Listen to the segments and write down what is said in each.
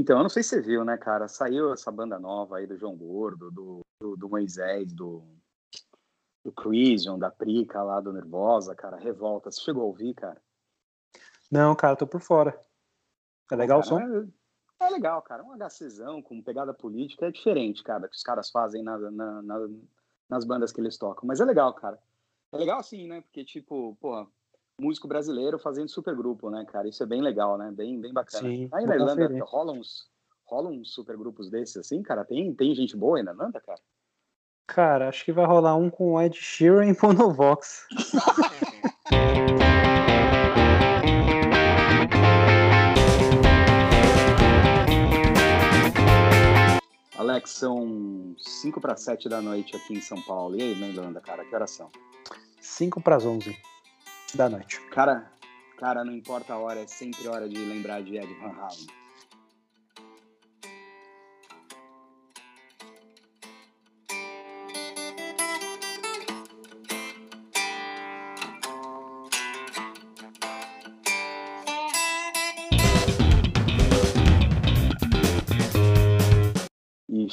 Então, eu não sei se você viu, né, cara? Saiu essa banda nova aí do João Gordo, do, do, do Moisés, do, do Crisium, da Prica lá, do Nervosa, cara. Revolta. Você chegou a ouvir, cara? Não, cara, tô por fora. É legal cara, o som? É, é, legal, cara. Um HCzão com pegada política é diferente, cara, que os caras fazem na, na, na, nas bandas que eles tocam. Mas é legal, cara. É legal assim, né? Porque, tipo, porra, músico brasileiro fazendo supergrupo, né, cara? Isso é bem legal, né? Bem, bem bacana. Sim, Aí na Irlanda rola uns, rola uns supergrupos desses, assim, cara? Tem, tem gente boa aí na Irlanda, cara? Cara, acho que vai rolar um com o Ed Sheeran e Monovox. Alex, são 5 para 7 da noite aqui em São Paulo. E aí, na Irlanda, cara, que horas são? 5 para as 11 da noite. Cara, cara, não importa a hora, é sempre hora de lembrar de Ed Van Halen.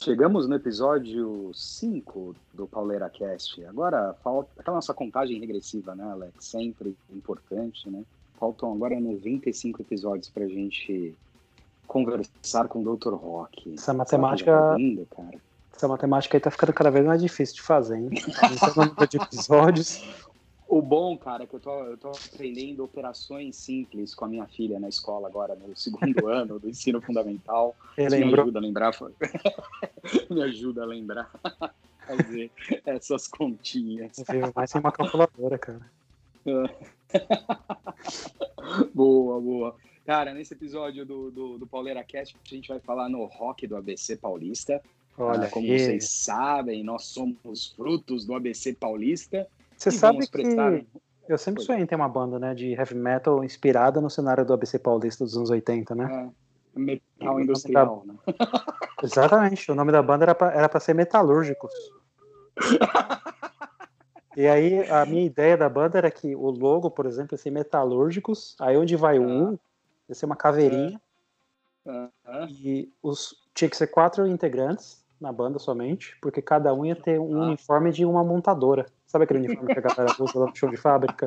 Chegamos no episódio 5 do Pauleira Cast. Agora falta aquela nossa contagem regressiva, né, Alex? Sempre importante, né? Faltam agora 95 episódios pra gente conversar com o Dr. Rock. Essa matemática. Lindo, cara. Essa matemática aí tá ficando cada vez mais difícil de fazer, hein? Esse de episódios. O bom, cara, é que eu tô, eu tô aprendendo operações simples com a minha filha na escola agora, no segundo ano do ensino fundamental. Isso me ajuda a lembrar. me ajuda a lembrar. Fazer essas continhas. Mais sem uma calculadora, cara. boa, boa. Cara, nesse episódio do, do, do Pauleira Cast, a gente vai falar no rock do ABC Paulista. Olha, ah, como vocês sabem, nós somos frutos do ABC Paulista. Você sabe que eu sempre sonhei em ter uma banda, né, de heavy metal inspirada no cenário do ABC Paulista dos anos 80, né? É, metal industrial, da... né? Exatamente, o nome da banda era pra, era pra ser Metalúrgicos. e aí, a minha ideia da banda era que o logo, por exemplo, ia ser Metalúrgicos, aí onde vai o um, ia ser uma caveirinha, e os, tinha que ser quatro integrantes na banda somente, porque cada um ia ter um ah. uniforme de uma montadora. Sabe aquele uniforme que a galera usa lá no show de fábrica?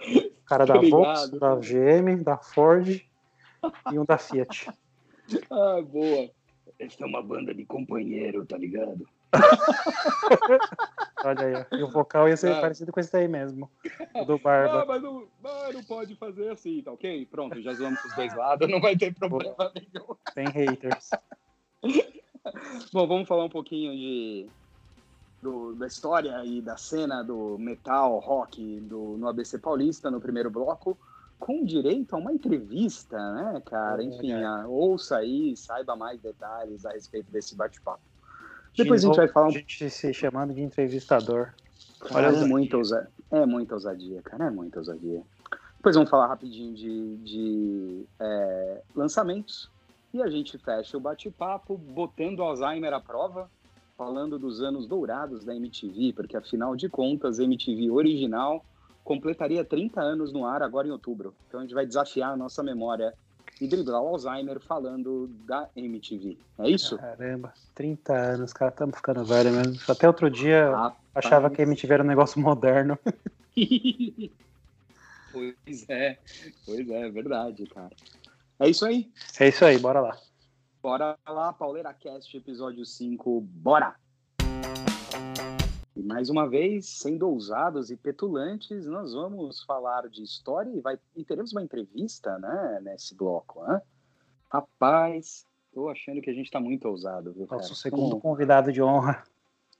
O cara da Volkswagen, da GM, da Ford e um da Fiat. Ah, boa. Essa é uma banda de companheiro, tá ligado? Olha aí, e o vocal ia ser ah. parecido com esse aí mesmo, o do Barba. Ah, mas não, mas não pode fazer assim, tá ok? Pronto, já zoamos os dois lados, não vai ter problema Boa. nenhum. Tem haters. Bom, vamos falar um pouquinho de do, da história e da cena do metal, rock do, no ABC Paulista, no primeiro bloco, com direito a uma entrevista, né, cara? Enfim, a, ouça aí, saiba mais detalhes a respeito desse bate-papo. Depois a gente vai falar um... A gente se chamando de entrevistador. Olha, é muita, ousadia, é muita ousadia, cara, é muita ousadia. Depois vamos falar rapidinho de, de é, lançamentos. E a gente fecha o bate-papo botando Alzheimer à prova, falando dos anos dourados da MTV, porque afinal de contas, a MTV original completaria 30 anos no ar agora em outubro. Então a gente vai desafiar a nossa memória e driblar o Alzheimer falando da MTV. É isso? Caramba, 30 anos, cara, estamos ficando velho mesmo. Até outro dia Rapaz. achava que a MTV era um negócio moderno. pois é, pois é, é verdade, cara. É isso aí. É isso aí, bora lá. Bora lá, Pauleira Cast, episódio 5, bora! E mais uma vez, sendo ousados e petulantes, nós vamos falar de história e, vai, e teremos uma entrevista né, nesse bloco. Né? Rapaz, tô achando que a gente tá muito ousado, viu, cara? Nosso segundo Como... convidado de honra.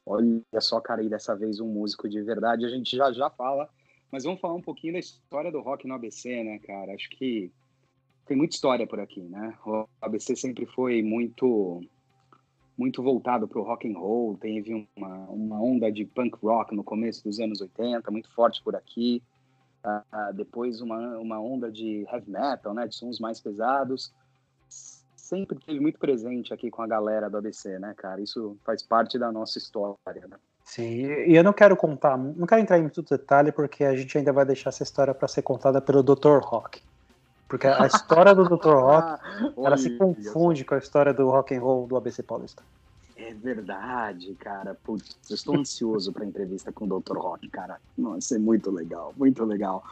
Olha só, cara, e dessa vez um músico de verdade, a gente já já fala, mas vamos falar um pouquinho da história do rock no ABC, né, cara? Acho que tem muita história por aqui, né? O ABC sempre foi muito muito voltado para o rock and roll, teve uma, uma onda de punk rock no começo dos anos 80, muito forte por aqui. Uh, depois uma, uma onda de heavy metal, né, de sons mais pesados. Sempre teve muito presente aqui com a galera do ABC, né, cara? Isso faz parte da nossa história, né? Sim, e eu não quero contar, não quero entrar em muito detalhe porque a gente ainda vai deixar essa história para ser contada pelo Dr. Rock. Porque a história do Dr. Rock, ela se confunde com a história do rock and roll do ABC Paulista. É verdade, cara. Putz, eu estou ansioso para a entrevista com o Dr. Rock, cara. Nossa, é muito legal, muito legal.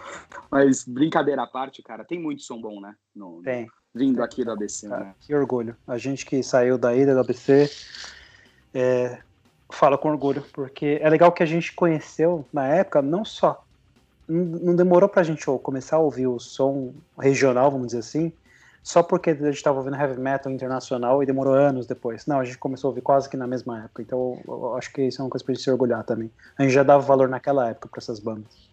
Mas brincadeira à parte, cara, tem muito som bom, né? No, tem. Vindo aqui do ABC, né? Que orgulho. A gente que saiu daí do ABC é, fala com orgulho, porque é legal que a gente conheceu na época, não só. Não demorou pra gente começar a ouvir o som regional, vamos dizer assim, só porque a gente estava ouvindo heavy metal internacional e demorou anos depois. Não, a gente começou a ouvir quase que na mesma época. Então eu acho que isso é uma coisa pra gente se orgulhar também. A gente já dava valor naquela época para essas bandas.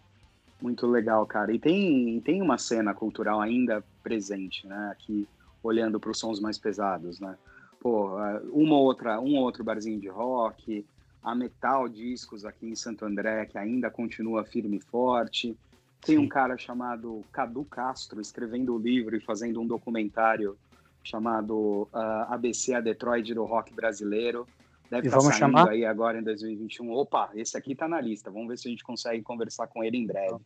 Muito legal, cara. E tem, tem uma cena cultural ainda presente, né? Aqui, olhando para os sons mais pesados, né? Pô, uma outra, um outro barzinho de rock, a Metal Discos aqui em Santo André, que ainda continua firme e forte. Tem Sim. um cara chamado Cadu Castro escrevendo o um livro e fazendo um documentário chamado uh, ABC a Detroit do rock brasileiro. Deve estar tá saindo chamar? aí agora em 2021. Opa, esse aqui está na lista. Vamos ver se a gente consegue conversar com ele em breve.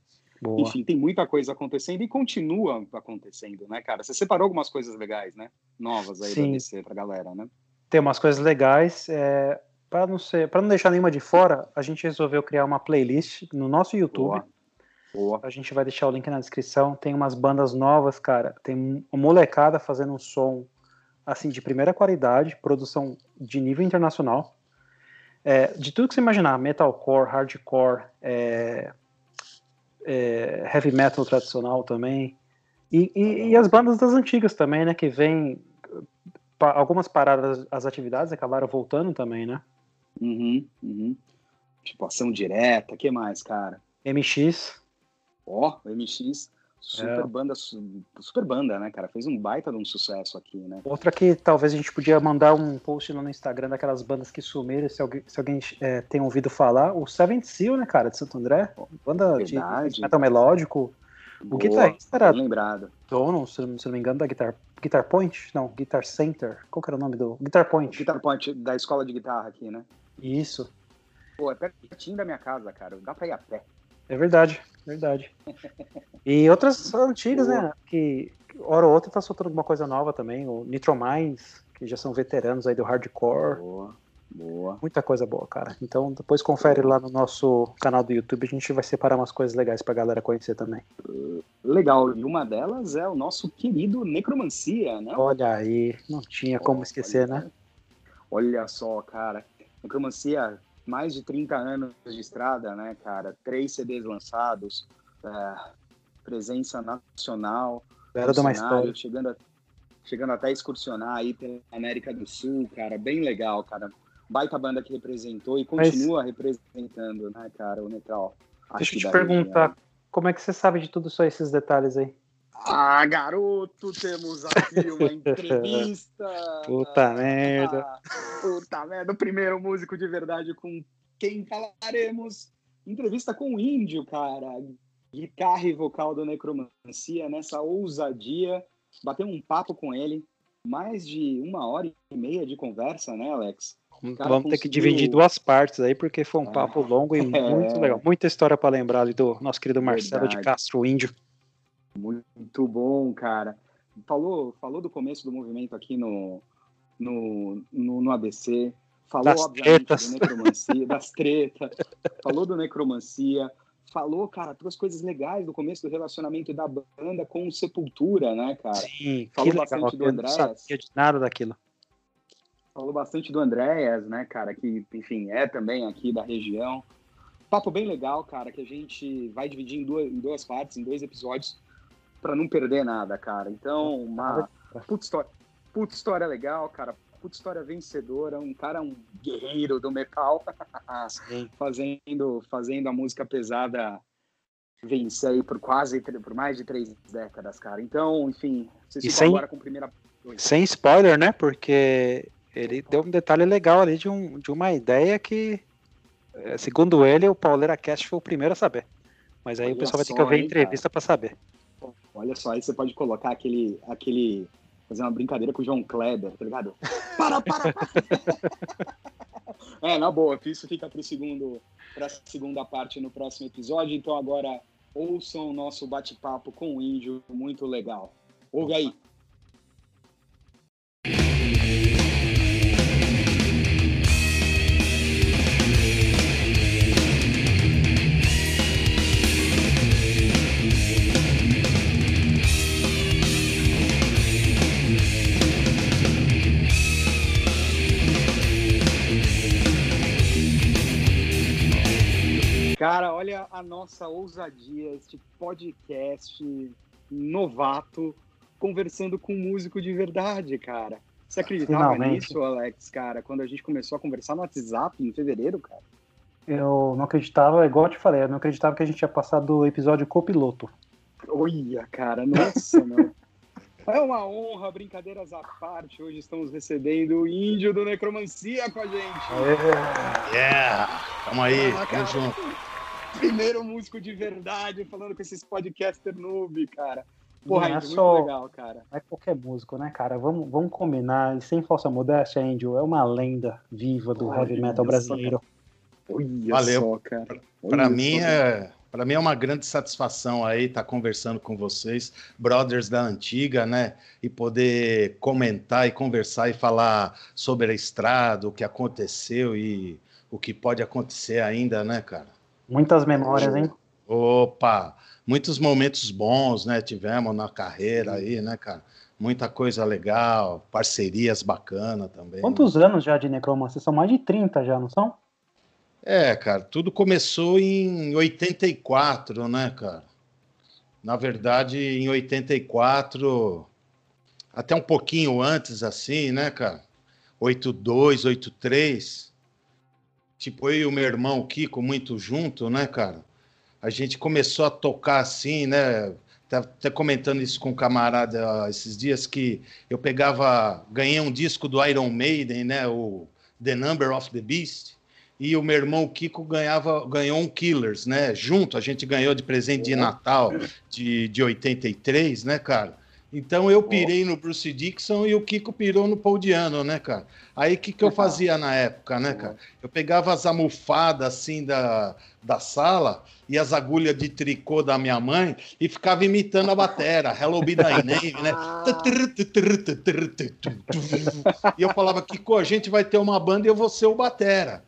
Boa. Enfim, tem muita coisa acontecendo e continua acontecendo, né, cara? Você separou algumas coisas legais, né? Novas aí Sim. do ABC pra galera, né? Tem umas coisas legais. É, para não ser, para não deixar nenhuma de fora, a gente resolveu criar uma playlist no nosso YouTube. Boa. Boa. A gente vai deixar o link na descrição. Tem umas bandas novas, cara. Tem uma molecada fazendo um som assim de primeira qualidade, produção de nível internacional. É, de tudo que você imaginar, metalcore, hardcore, é, é, heavy metal tradicional também. E, e, e, as bandas das antigas também, né? Que vem. Pa, algumas paradas, as atividades acabaram voltando também, né? Uhum, uhum. Tipo, ação direta, que mais, cara? MX. Ó, oh, MX. Super é. banda, super banda, né, cara? Fez um baita de um sucesso aqui, né? Outra que talvez a gente podia mandar um post no Instagram daquelas bandas que sumiram, se alguém, se alguém é, tem ouvido falar, o Seventh Seal, né, cara, de Santo André, banda Verdade. de metal melódico. Boa, o guitarrista era lembrado. Dono, se, se não me engano, da Guitar, Guitar Point? Não, Guitar Center. Qual que era o nome do? Guitar Point. Guitar Point, da escola de guitarra aqui, né? Isso. Pô, é pertinho da minha casa, cara. Dá pra ir a pé. É verdade, verdade. E outras antigas, né? Que hora ou outra tá soltando alguma coisa nova também. O Nitro Minds, que já são veteranos aí do hardcore. Boa, boa. Muita coisa boa, cara. Então depois confere lá no nosso canal do YouTube, a gente vai separar umas coisas legais pra galera conhecer também. Legal, e uma delas é o nosso querido Necromancia, né? Olha aí, não tinha como esquecer, olha, né? Olha só, cara. Necromancia mais de 30 anos de estrada, né, cara? Três CDs lançados, é, presença nacional. Era do mais chegando, a, chegando até a excursionar aí pela América do Sul, cara, bem legal, cara. Baita banda que representou e continua Mas... representando, né, cara, o Neutral. Deixa eu te perguntar, como é que você sabe de tudo só esses detalhes aí? Ah, garoto, temos aqui uma entrevista. Puta merda. Ah, puta merda, o primeiro músico de verdade com quem falaremos. Entrevista com o Índio, cara. Guitarra e vocal do Necromancia, nessa ousadia. Bateu um papo com ele. Mais de uma hora e meia de conversa, né, Alex? Vamos conseguiu... ter que dividir duas partes aí, porque foi um papo longo e é... muito legal. Muita história para lembrar ali do nosso querido Marcelo verdade. de Castro Índio. Muito bom, cara. Falou, falou do começo do movimento aqui no, no, no, no ABC. Falou, das obviamente, tretas. do necromancia, das tretas. Falou do necromancia. Falou, cara, duas coisas legais do começo do relacionamento da banda com o Sepultura, né, cara? Sim, falou bastante legal, do Andréas. Não sabia de nada daquilo. Falou bastante do Andréas, né, cara, que, enfim, é também aqui da região. Papo bem legal, cara, que a gente vai dividir em duas, em duas partes, em dois episódios para não perder nada, cara. Então, uma puta história, puta história legal, cara. Puta história vencedora, um cara, um guerreiro do metal, fazendo, fazendo a música pesada vencer aí por quase, por mais de três décadas, cara. Então, enfim, vocês ficam sem, agora com primeira... Sem spoiler, né? Porque ele deu um detalhe legal ali de, um, de uma ideia que, eh, segundo ele, o Pauleira Cast foi o primeiro a saber. Mas aí Olha o pessoal vai ter que ver a entrevista para saber. Olha só, aí você pode colocar aquele, aquele, fazer uma brincadeira com o João Kleber, tá ligado? Para, para, para! é, na boa, isso fica para segundo, para a segunda parte no próximo episódio. Então agora ouçam o nosso bate-papo com o Índio, muito legal. Ouve aí. Cara, olha a nossa ousadia, este podcast novato conversando com um músico de verdade, cara. Você acreditava Finalmente. nisso, Alex, cara, quando a gente começou a conversar no WhatsApp em fevereiro, cara? Eu não acreditava, igual eu te falei, eu não acreditava que a gente tinha passado o episódio copiloto. Olha, cara, nossa, meu. É uma honra, brincadeiras à parte. Hoje estamos recebendo o índio do Necromancia com a gente. É. Yeah! Tamo aí, ah, tamo junto. Primeiro músico de verdade falando com esses podcaster noob, cara. Porra, não é só, muito legal, cara. Não é qualquer músico, né, cara? Vamos, vamos combinar, e sem falsa modéstia, Angel, é uma lenda viva do Olha heavy metal brasileiro. Olha Valeu. só, cara. Para mim é para mim é uma grande satisfação aí estar tá conversando com vocês, brothers da antiga, né? E poder comentar e conversar e falar sobre a estrada, o que aconteceu e o que pode acontecer ainda, né, cara? Muitas memórias, hein? Opa, muitos momentos bons, né? Tivemos na carreira aí, né, cara? Muita coisa legal, parcerias bacanas também. Quantos anos já de necromancia? São mais de 30 já, não são? É, cara, tudo começou em 84, né, cara? Na verdade, em 84, até um pouquinho antes, assim, né, cara? 82, 83. Tipo, eu e o meu irmão Kiko, muito junto, né, cara? A gente começou a tocar assim, né? Tá até comentando isso com um camarada esses dias que eu pegava, ganhei um disco do Iron Maiden, né? O The Number of the Beast e o meu irmão Kiko ganhava, ganhou um Killers, né? Junto, a gente ganhou de presente de Natal de, de 83, né, cara? Então eu pirei no Bruce Dixon e o Kiko pirou no Paul Diano, né, cara? Aí o que, que eu fazia na época, né, cara? Eu pegava as almofadas assim da, da sala e as agulhas de tricô da minha mãe e ficava imitando a batera, Hello Be Thy Name, né? E eu falava, Kiko, a gente vai ter uma banda e eu vou ser o batera.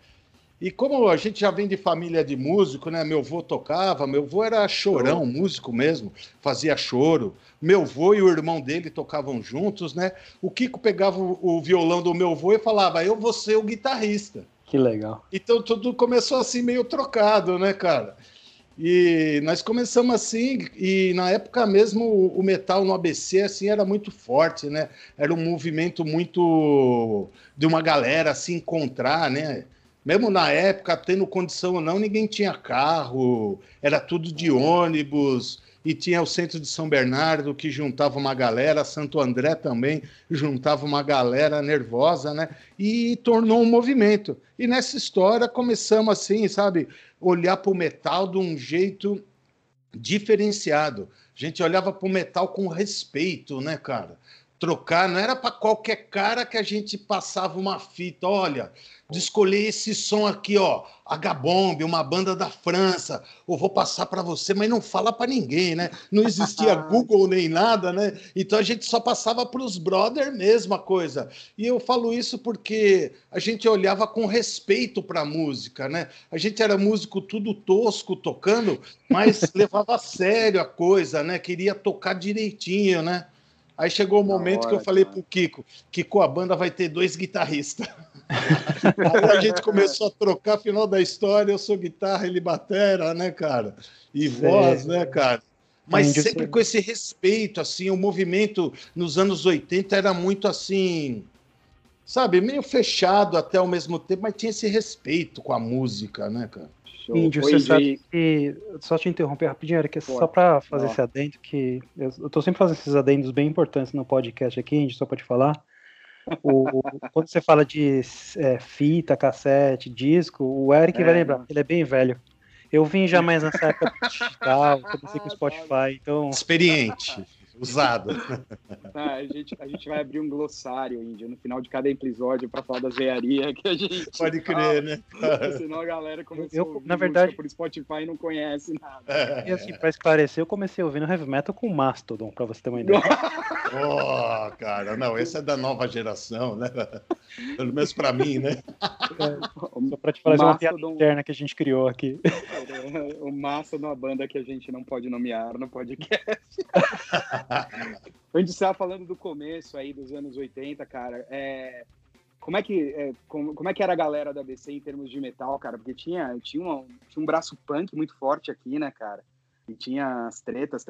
E como a gente já vem de família de músico, né? Meu avô tocava, meu avô era chorão, músico mesmo, fazia choro. Meu avô e o irmão dele tocavam juntos, né? O Kiko pegava o violão do meu avô e falava: Eu vou ser o guitarrista. Que legal. Então tudo começou assim meio trocado, né, cara? E nós começamos assim, e na época mesmo o metal no ABC assim era muito forte, né? Era um movimento muito de uma galera se encontrar, né? Mesmo na época, tendo condição ou não, ninguém tinha carro, era tudo de ônibus, e tinha o centro de São Bernardo que juntava uma galera, Santo André também juntava uma galera nervosa, né? E tornou um movimento. E nessa história começamos assim, sabe, olhar para o metal de um jeito diferenciado. A gente olhava para o metal com respeito, né, cara? Trocar, não era para qualquer cara que a gente passava uma fita. Olha, de escolher esse som aqui, ó, H-Bomb, uma banda da França, ou vou passar para você, mas não fala para ninguém, né? Não existia Google nem nada, né? Então a gente só passava para os brother mesma coisa. E eu falo isso porque a gente olhava com respeito para a música, né? A gente era músico tudo tosco tocando, mas levava a sério a coisa, né? Queria tocar direitinho, né? Aí chegou o momento hora, que eu falei cara. pro Kiko, Kiko, a banda vai ter dois guitarristas. Aí a gente começou a trocar, final da história, eu sou guitarra, ele batera, né, cara? E voz, né, cara? Mas sempre com esse respeito, assim, o movimento nos anos 80 era muito assim, sabe, meio fechado até ao mesmo tempo, mas tinha esse respeito com a música, né, cara? Índio, você sabe que. Só te interromper rapidinho, Eric, só para fazer esse adendo, que eu, eu tô sempre fazendo esses adendos bem importantes no podcast aqui, Índio, só para te falar. O, quando você fala de é, fita, cassete, disco, o Eric é, vai lembrar, ele é bem velho. Eu vim já mais nessa época digital, comecei com o Spotify, então. Experiente. Usado. Ah, a, gente, a gente vai abrir um glossário, Índio, no final de cada episódio para falar da vearia que a gente. Pode crer, né? Senão a galera começou eu, na verdade por Spotify e não conhece nada. É. E assim, para esclarecer, eu comecei ouvindo heavy metal com Mastodon, para você ter uma ideia. oh, cara, não, esse é da nova geração, né? Pelo menos para mim, né? É, só para te fazer Mastodon... uma piada interna que a gente criou aqui. O Mastodon é uma banda que a gente não pode nomear no podcast. a gente estava falando do começo aí dos anos 80, cara. É, como é que é, como, como, é que era a galera da ABC em termos de metal, cara? Porque tinha tinha, uma, tinha um braço punk muito forte aqui, né, cara? E tinha as tretas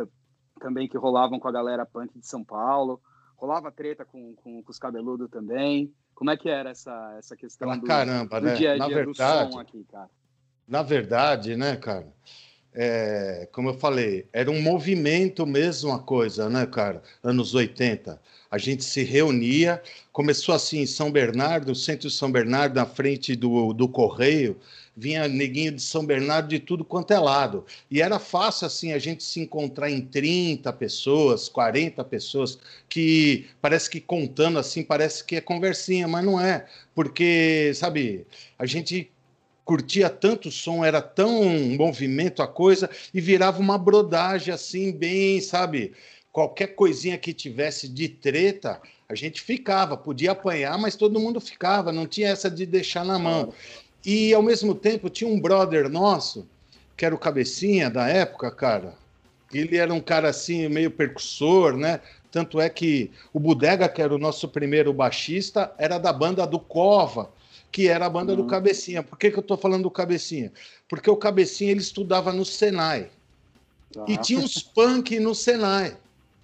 também que rolavam com a galera punk de São Paulo. Rolava treta com, com, com os cabeludos também. Como é que era essa, essa questão do, caramba, do né? dia a dia Na verdade, do som aqui, cara? Na verdade, né, cara? É, como eu falei, era um movimento mesmo a coisa, né, cara? Anos 80. A gente se reunia, começou assim em São Bernardo, centro de São Bernardo, na frente do, do Correio, vinha neguinho de São Bernardo de tudo quanto é lado. E era fácil assim a gente se encontrar em 30 pessoas, 40 pessoas, que parece que contando assim, parece que é conversinha, mas não é, porque, sabe, a gente curtia tanto o som, era tão movimento a coisa, e virava uma brodagem assim, bem, sabe? Qualquer coisinha que tivesse de treta, a gente ficava, podia apanhar, mas todo mundo ficava, não tinha essa de deixar na mão. E ao mesmo tempo tinha um brother nosso, que era o cabecinha da época, cara. Ele era um cara assim, meio percussor, né? Tanto é que o Bodega, que era o nosso primeiro baixista, era da banda do Cova, que era a banda uhum. do Cabecinha. Por que, que eu estou falando do Cabecinha? Porque o Cabecinha ele estudava no Senai. Ah. E tinha uns punk no Senai.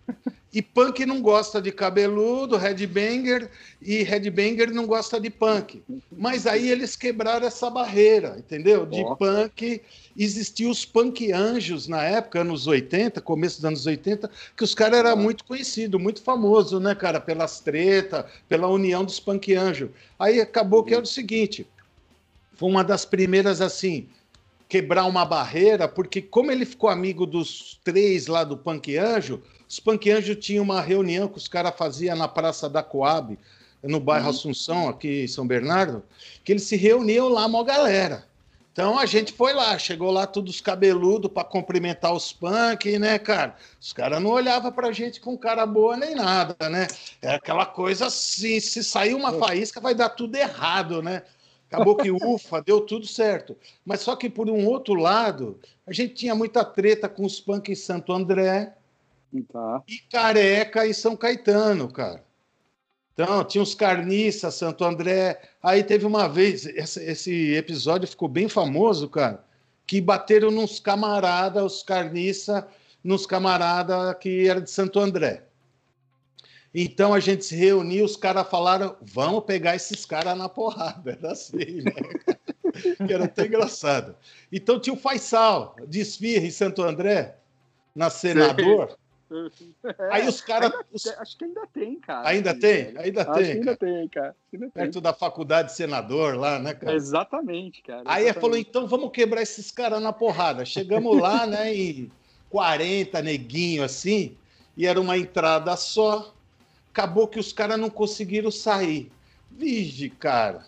E punk não gosta de cabeludo, headbanger, e headbanger não gosta de punk. Mas aí eles quebraram essa barreira, entendeu? De oh. punk. Existiam os punk anjos na época, anos 80, começo dos anos 80, que os caras eram muito conhecidos, muito famosos, né, cara? Pelas tretas, pela união dos punk anjos. Aí acabou que era o seguinte: foi uma das primeiras, assim, quebrar uma barreira, porque como ele ficou amigo dos três lá do Punk Anjo, os Punk Anjo tinham uma reunião que os caras faziam na Praça da Coab, no bairro uhum. Assunção, aqui em São Bernardo, que eles se reuniam lá, uma galera. Então a gente foi lá, chegou lá todos cabeludo para cumprimentar os punk, né, cara? Os caras não olhavam pra gente com cara boa nem nada, né? É aquela coisa assim, se sair uma faísca vai dar tudo errado, né? Acabou que ufa, deu tudo certo. Mas só que por um outro lado, a gente tinha muita treta com os punk em Santo André, Tá. E Careca e São Caetano, cara. Então, tinha os carniças, Santo André. Aí teve uma vez, esse, episódio ficou bem famoso, cara, que bateram nos camaradas, os carniças, nos camaradas que era de Santo André. Então a gente se reuniu, os caras falaram: vamos pegar esses caras na porrada. Era assim, né? que era até engraçado. Então tinha o Faisal, de Esfirra em Santo André, na Senador. Aí os caras. Os... Acho que ainda tem, cara. Ainda tem? Ainda acho tem. ainda tem, cara. Ainda Perto tem. da faculdade de senador lá, né, cara? Exatamente, cara. Aí exatamente. falou: então vamos quebrar esses caras na porrada. Chegamos lá, né, em 40 neguinho assim, e era uma entrada só. Acabou que os caras não conseguiram sair. Vige, cara.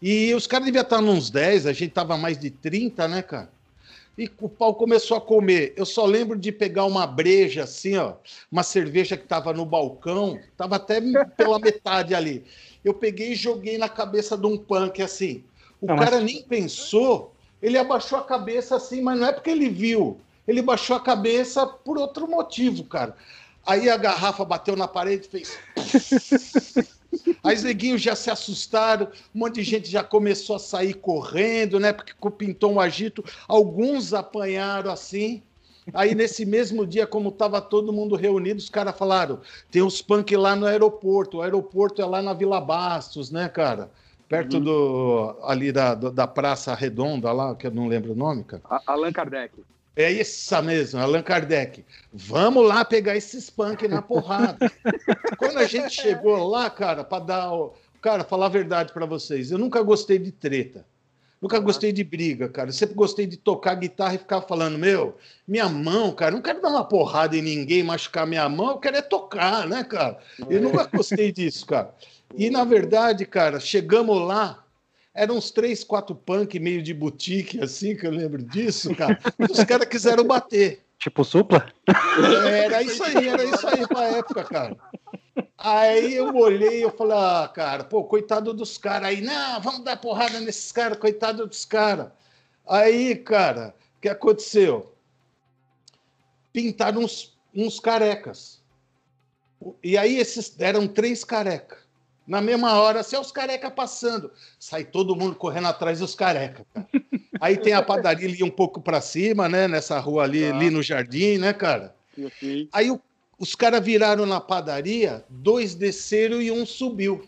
E os caras deviam estar nos 10, a gente tava mais de 30, né, cara? E o pau começou a comer. Eu só lembro de pegar uma breja assim, ó, uma cerveja que estava no balcão, estava até pela metade ali. Eu peguei e joguei na cabeça de um punk assim. O não, cara mas... nem pensou, ele abaixou a cabeça assim, mas não é porque ele viu. Ele baixou a cabeça por outro motivo, cara. Aí a garrafa bateu na parede e fez. Aí os neguinhos já se assustaram, um monte de gente já começou a sair correndo, né? Porque pintou um agito. Alguns apanharam assim. Aí, nesse mesmo dia, como estava todo mundo reunido, os caras falaram: tem uns punk lá no aeroporto. O aeroporto é lá na Vila Bastos, né, cara? Perto uhum. do ali da, da Praça Redonda, lá, que eu não lembro o nome, cara. Allan Kardec. É essa mesmo, Allan Kardec. Vamos lá pegar esses punk na porrada. Quando a gente chegou lá, cara, para dar. Cara, falar a verdade para vocês, eu nunca gostei de treta. Nunca gostei de briga, cara. sempre gostei de tocar guitarra e ficar falando, meu, minha mão, cara, não quero dar uma porrada em ninguém, machucar minha mão, eu quero é tocar, né, cara? Eu nunca gostei disso, cara. E na verdade, cara, chegamos lá, eram uns três, quatro punk meio de boutique, assim, que eu lembro disso, cara. Os caras quiseram bater. Tipo supla? Era isso aí, era isso aí pra época, cara. Aí eu olhei e eu falei, ah, cara, pô, coitado dos caras. Aí, não, vamos dar porrada nesses caras, coitado dos caras. Aí, cara, o que aconteceu? Pintaram uns, uns carecas. E aí esses eram três carecas. Na mesma hora, assim, os careca passando. Sai todo mundo correndo atrás dos careca. Cara. Aí tem a padaria ali um pouco para cima, né? Nessa rua ali, ali no jardim, né, cara? Aí o os caras viraram na padaria, dois desceram e um subiu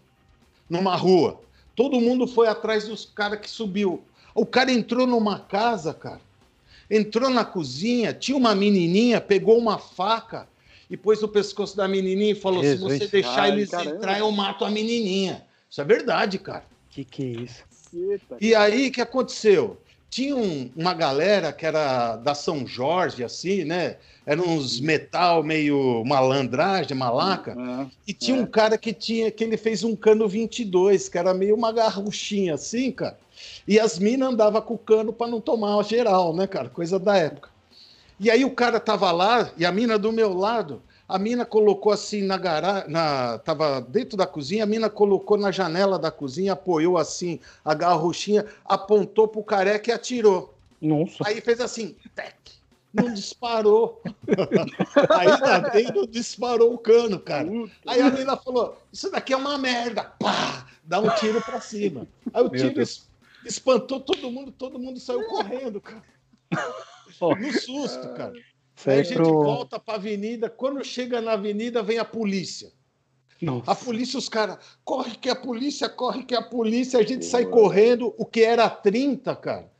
numa rua. Todo mundo foi atrás dos caras que subiu. O cara entrou numa casa, cara. Entrou na cozinha, tinha uma menininha, pegou uma faca e pôs no pescoço da menininha e falou: Jesus. se você deixar Ai, eles caramba. entrar, eu mato a menininha. Isso é verdade, cara. Que que é isso? E aí, o que aconteceu? Tinha um, uma galera que era da São Jorge, assim, né? Eram uns metal meio malandragem, malaca. É, e tinha é. um cara que tinha que ele fez um cano 22, que era meio uma garruchinha assim, cara. E as minas andavam com o cano para não tomar geral, né, cara? Coisa da época. E aí o cara tava lá e a mina do meu lado a mina colocou assim na garagem, na, tava dentro da cozinha, a mina colocou na janela da cozinha, apoiou assim a garruchinha, apontou pro careca e atirou. Nossa. Aí fez assim, tec, não disparou. Aí lá dentro disparou o cano, cara. Aí a mina falou: Isso daqui é uma merda. Pá! Dá um tiro pra cima. Aí o tiro espantou todo mundo, todo mundo saiu correndo, cara. No susto, cara. Aí a gente pro... volta para a avenida. Quando chega na avenida, vem a polícia. Nossa. A polícia, os caras, corre que a polícia, corre que a polícia. A gente Boa. sai correndo. O que era 30, cara,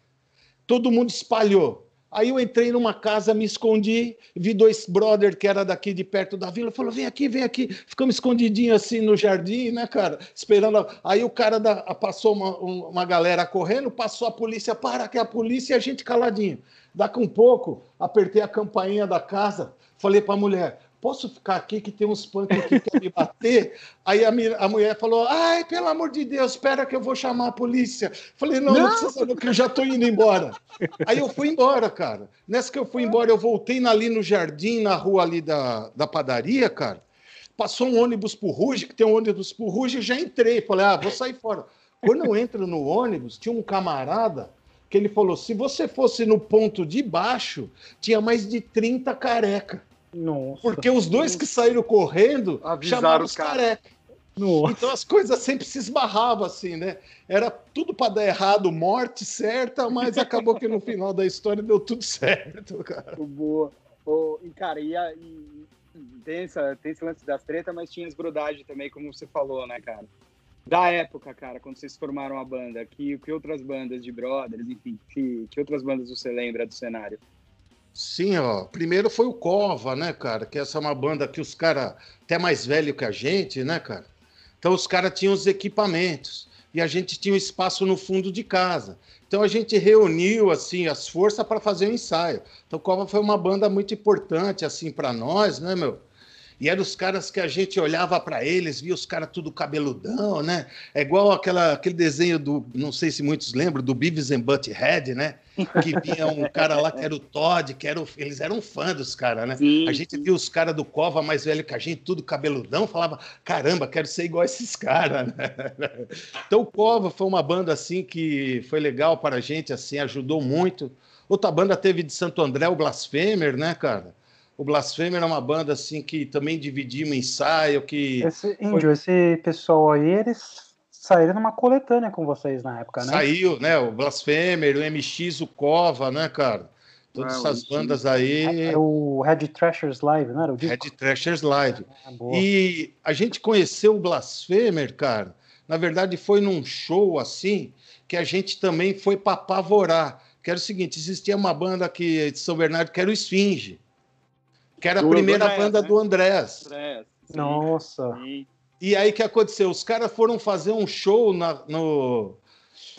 todo mundo espalhou. Aí eu entrei numa casa, me escondi, vi dois brother que era daqui de perto da vila, falou: vem aqui, vem aqui. Ficamos escondidinhos assim no jardim, né, cara? Esperando. Aí o cara da... passou uma, uma galera correndo, passou a polícia, para que é a polícia e a gente caladinho. Daqui um pouco, apertei a campainha da casa, falei para a mulher: posso ficar aqui que tem uns punk que querem me bater? Aí a, minha, a, mulher falou: ai, pelo amor de Deus, espera que eu vou chamar a polícia. Falei: não, não, não precisa, não, que eu já estou indo embora. Aí eu fui embora, cara. Nessa que eu fui embora, eu voltei ali no jardim, na rua ali da, da padaria, cara. Passou um ônibus por Ruge, que tem um ônibus por Ruge, já entrei. Falei: ah, vou sair fora. Quando eu entro no ônibus, tinha um camarada que ele falou: se você fosse no ponto de baixo, tinha mais de 30 careca. Nossa. Porque os dois que saíram correndo Avisaram chamaram os careca. Nossa. Então as coisas sempre se esbarravam assim, né? Era tudo para dar errado, morte certa, mas acabou que no final da história deu tudo certo, cara. Boa. Oh, e, cara, e, a, e tem, essa, tem esse lance das tretas, mas tinha as brodagens também, como você falou, né, cara? da época, cara, quando vocês formaram a banda, que, que outras bandas de brothers, enfim, que, que outras bandas você lembra do cenário? Sim, ó. Primeiro foi o Cova, né, cara? Que essa é uma banda que os caras, até mais velho que a gente, né, cara? Então os caras tinham os equipamentos e a gente tinha um espaço no fundo de casa. Então a gente reuniu assim as forças para fazer o ensaio. Então Cova foi uma banda muito importante assim para nós, né, meu? E eram os caras que a gente olhava para eles, via os caras tudo cabeludão, né? É igual aquela, aquele desenho do, não sei se muitos lembram, do Beavis and Butthead, né? Que vinha um cara lá que era o Todd, que era o, eles eram fã dos caras, né? Sim, a gente via os caras do Cova mais velho que a gente, tudo cabeludão, falava, caramba, quero ser igual a esses caras, né? Então o Cova foi uma banda assim que foi legal para a gente, assim, ajudou muito. Outra banda teve de Santo André, o Blasphemer, né, cara? O Blasphemia era uma banda assim que também dividia um ensaio, que... Esse, Índio, foi... esse pessoal aí, eles saíram numa coletânea com vocês na época, né? Saiu, né? O Blasphemer, o MX, o Cova, né, cara? Todas ah, essas bandas aí. Era o Red Trashers Live, não era o disco? Red Trashers Live. Ah, e a gente conheceu o Blasphemer, cara. Na verdade, foi num show assim que a gente também foi para apavorar. Que era o seguinte: existia uma banda aqui de São Bernardo que era o Esfinge que era a primeira Andrés, banda né? do Andrés. Andrés Nossa. E aí o que aconteceu? Os caras foram fazer um show na, no,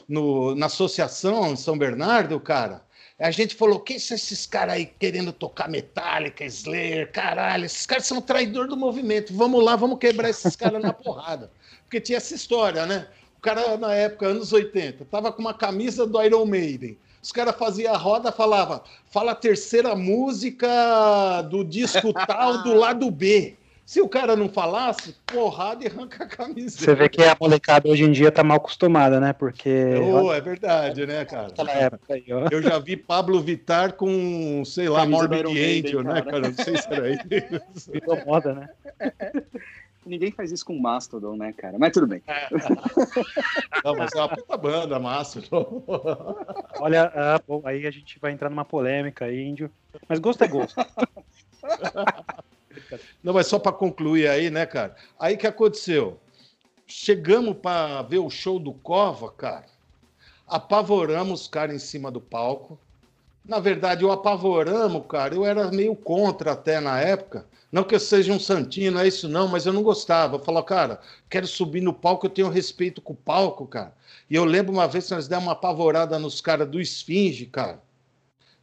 no, na associação em São Bernardo, cara, a gente falou: quem são esses caras aí querendo tocar Metallica, Slayer, caralho? Esses caras são traidor do movimento. Vamos lá, vamos quebrar esses caras na porrada. Porque tinha essa história, né? O cara, na época, anos 80, tava com uma camisa do Iron Maiden. Os caras faziam a roda, falava, fala a terceira música do disco tal do lado B. Se o cara não falasse, porrada e arranca a camisa. Você vê que a molecada hoje em dia tá mal acostumada, né? Porque. Oh, é verdade, né, cara? Aí, Eu já vi Pablo Vitar com, sei lá, Morbid Angel, né, cara? Não sei se era isso. Virou moda, né? Ninguém faz isso com Mastodon, né, cara? Mas tudo bem. É. Não, mas é uma puta banda, Mastodon. Olha, ah, bom, aí a gente vai entrar numa polêmica, índio. Mas gosto é gosto. Não, mas só para concluir aí, né, cara? Aí que aconteceu? Chegamos para ver o show do Cova, cara. Apavoramos os caras em cima do palco. Na verdade, o apavoramos, cara. Eu era meio contra até na época. Não que eu seja um santinho, não é isso não, mas eu não gostava. Eu falava, cara, quero subir no palco, eu tenho respeito com o palco, cara. E eu lembro uma vez que nós demos uma apavorada nos caras do Esfinge, cara.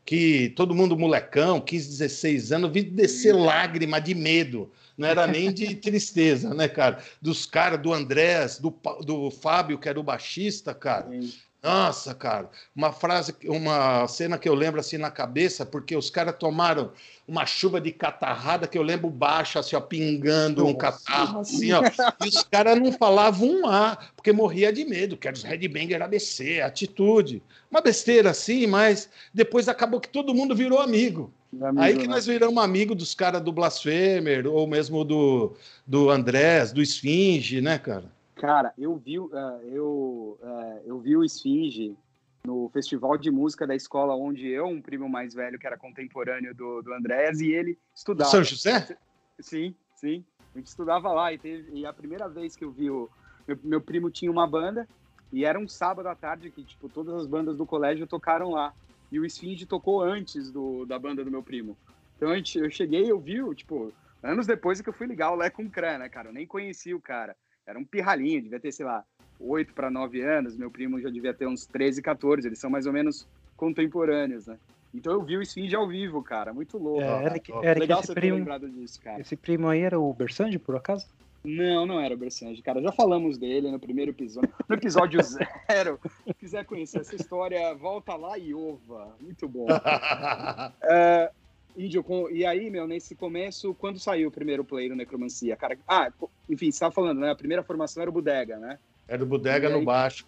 Que todo mundo molecão, 15, 16 anos, vi descer lágrima de medo. Não era nem de tristeza, né, cara? Dos caras, do Andrés, do, do Fábio, que era o baixista, cara. Sim. Nossa, cara, uma frase, uma cena que eu lembro assim na cabeça, porque os caras tomaram uma chuva de catarrada que eu lembro baixo, assim, ó, pingando Nossa, um catarro, assim, ó. E os caras não falavam um A, porque morria de medo, que era os Headbanger ABC, atitude. Uma besteira assim, mas depois acabou que todo mundo virou amigo. amigo Aí que né? nós viramos amigo dos caras do Blasphemer, ou mesmo do, do Andrés, do Esfinge, né, cara? Cara, eu vi, uh, eu, uh, eu vi o Esfinge no festival de música da escola onde eu, um primo mais velho que era contemporâneo do, do Andrés, e ele estudava. São José? Sim, sim. A gente estudava lá e, teve, e a primeira vez que eu vi o. Meu, meu primo tinha uma banda e era um sábado à tarde que, tipo, todas as bandas do colégio tocaram lá. E o Esfinge tocou antes do, da banda do meu primo. Então a gente, eu cheguei, eu vi, tipo, anos depois que eu fui ligar o Lé com Cran, né, cara? Eu nem conhecia o cara. Era um pirralhinho, devia ter, sei lá, 8 para 9 anos. Meu primo já devia ter uns 13, 14. Eles são mais ou menos contemporâneos, né? Então eu vi o Esfinge ao vivo, cara. Muito louco. É, Eric, Eric, Legal você primo, ter lembrado disso, cara. Esse primo aí era o Bersange, por acaso? Não, não era o Bersange, cara. Já falamos dele no primeiro episódio. No episódio zero. Se quiser conhecer essa história, volta lá e ova. Muito bom. é, Índio, com... e aí, meu, nesse começo, quando saiu o primeiro play do Necromancia? Cara, ah, enfim, você estava falando, né? A primeira formação era o Bodega, né? Era o Bodega no baixo,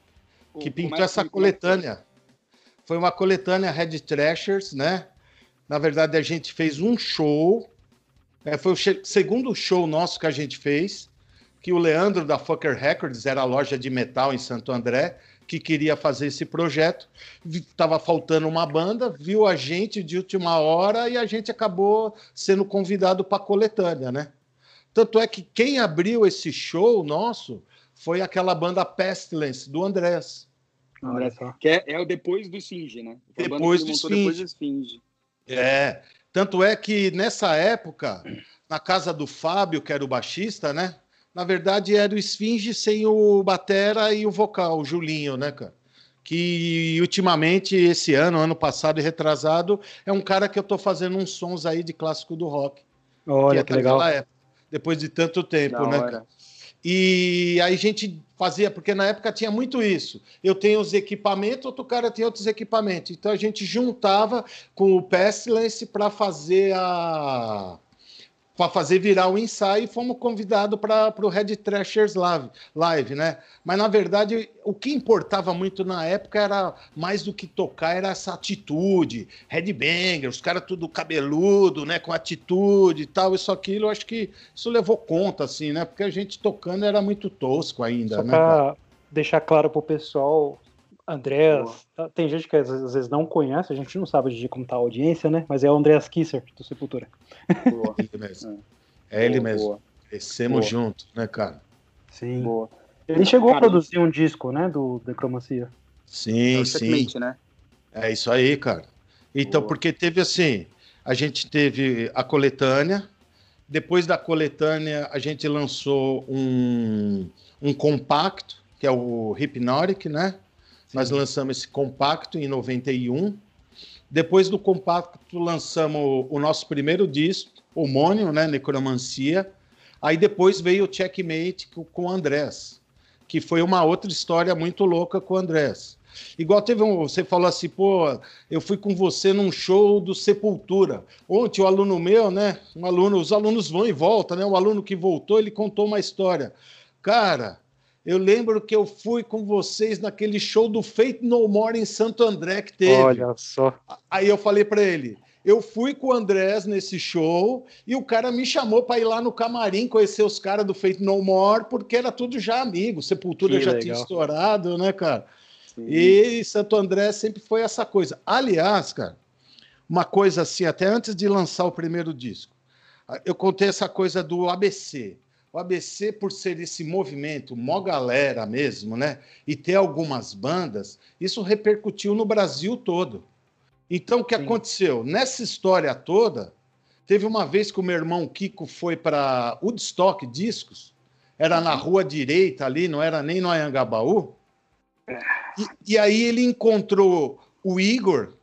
que pintou essa coletânea. Foi uma coletânea Red Trashers, né? Na verdade, a gente fez um show. É, foi o segundo show nosso que a gente fez. Que o Leandro da Fucker Records era a loja de metal em Santo André que queria fazer esse projeto, estava faltando uma banda, viu a gente de última hora e a gente acabou sendo convidado para a coletânea, né? Tanto é que quem abriu esse show nosso foi aquela banda Pestilence, do Andrés. Olha só. Que é, é o depois do Esfinge, né? Depois do Esfinge. depois do Esfinge. É. Tanto é que nessa época, na casa do Fábio, que era o baixista, né? Na verdade era o Esfinge sem o batera e o vocal, o Julinho, né, cara? Que ultimamente, esse ano, ano passado e retrasado, é um cara que eu tô fazendo uns sons aí de clássico do rock. Olha, que, é que legal. Época, depois de tanto tempo, da né, hora. cara? E aí a gente fazia, porque na época tinha muito isso. Eu tenho os equipamentos, outro cara tem outros equipamentos. Então a gente juntava com o Pestilence para fazer a para fazer virar o ensaio e fomos convidados para o Red Trashers Live, live, né? Mas na verdade o que importava muito na época era mais do que tocar, era essa atitude, headbanger, os caras tudo cabeludo, né? Com atitude e tal, isso aquilo, eu acho que isso levou conta, assim, né? Porque a gente tocando era muito tosco ainda, Só né? Pra deixar claro pro pessoal, Andréas, tá, tem gente que às vezes não conhece, a gente não sabe de como tá a audiência, né? Mas é o Andréas Kisser, do Sepultura. Boa. É ele mesmo. É ele boa, mesmo. Boa. Crescemos juntos, né, cara? Sim. Boa. Ele chegou cara, a produzir um disco, né, do Decromancia. Sim, sim. Né? É isso aí, cara. Então, boa. porque teve assim, a gente teve a coletânea, depois da coletânea a gente lançou um, um compacto, que é o Hypnotic, né? Nós lançamos esse compacto em 91. Depois do compacto, lançamos o nosso primeiro disco, homônimo, né? Necromancia. Aí depois veio o Checkmate com o Andrés, que foi uma outra história muito louca com o Andrés. Igual teve um, você falou assim, pô, eu fui com você num show do Sepultura. Ontem o aluno meu, né? Um aluno, os alunos vão e voltam, né? Um aluno que voltou, ele contou uma história. Cara, eu lembro que eu fui com vocês naquele show do Fate No More em Santo André que teve. Olha só. Aí eu falei para ele, eu fui com o Andrés nesse show e o cara me chamou para ir lá no camarim conhecer os caras do Fate No More, porque era tudo já amigo. Sepultura que já legal. tinha estourado, né, cara? Sim. E Santo André sempre foi essa coisa. Aliás, cara, uma coisa assim, até antes de lançar o primeiro disco, eu contei essa coisa do ABC. O ABC, por ser esse movimento, mó galera mesmo, né? E ter algumas bandas, isso repercutiu no Brasil todo. Então, o que Sim. aconteceu? Nessa história toda, teve uma vez que o meu irmão Kiko foi para Woodstock Discos, era na rua direita ali, não era nem no Anhangabaú. E, e, aí ele encontrou o Igor,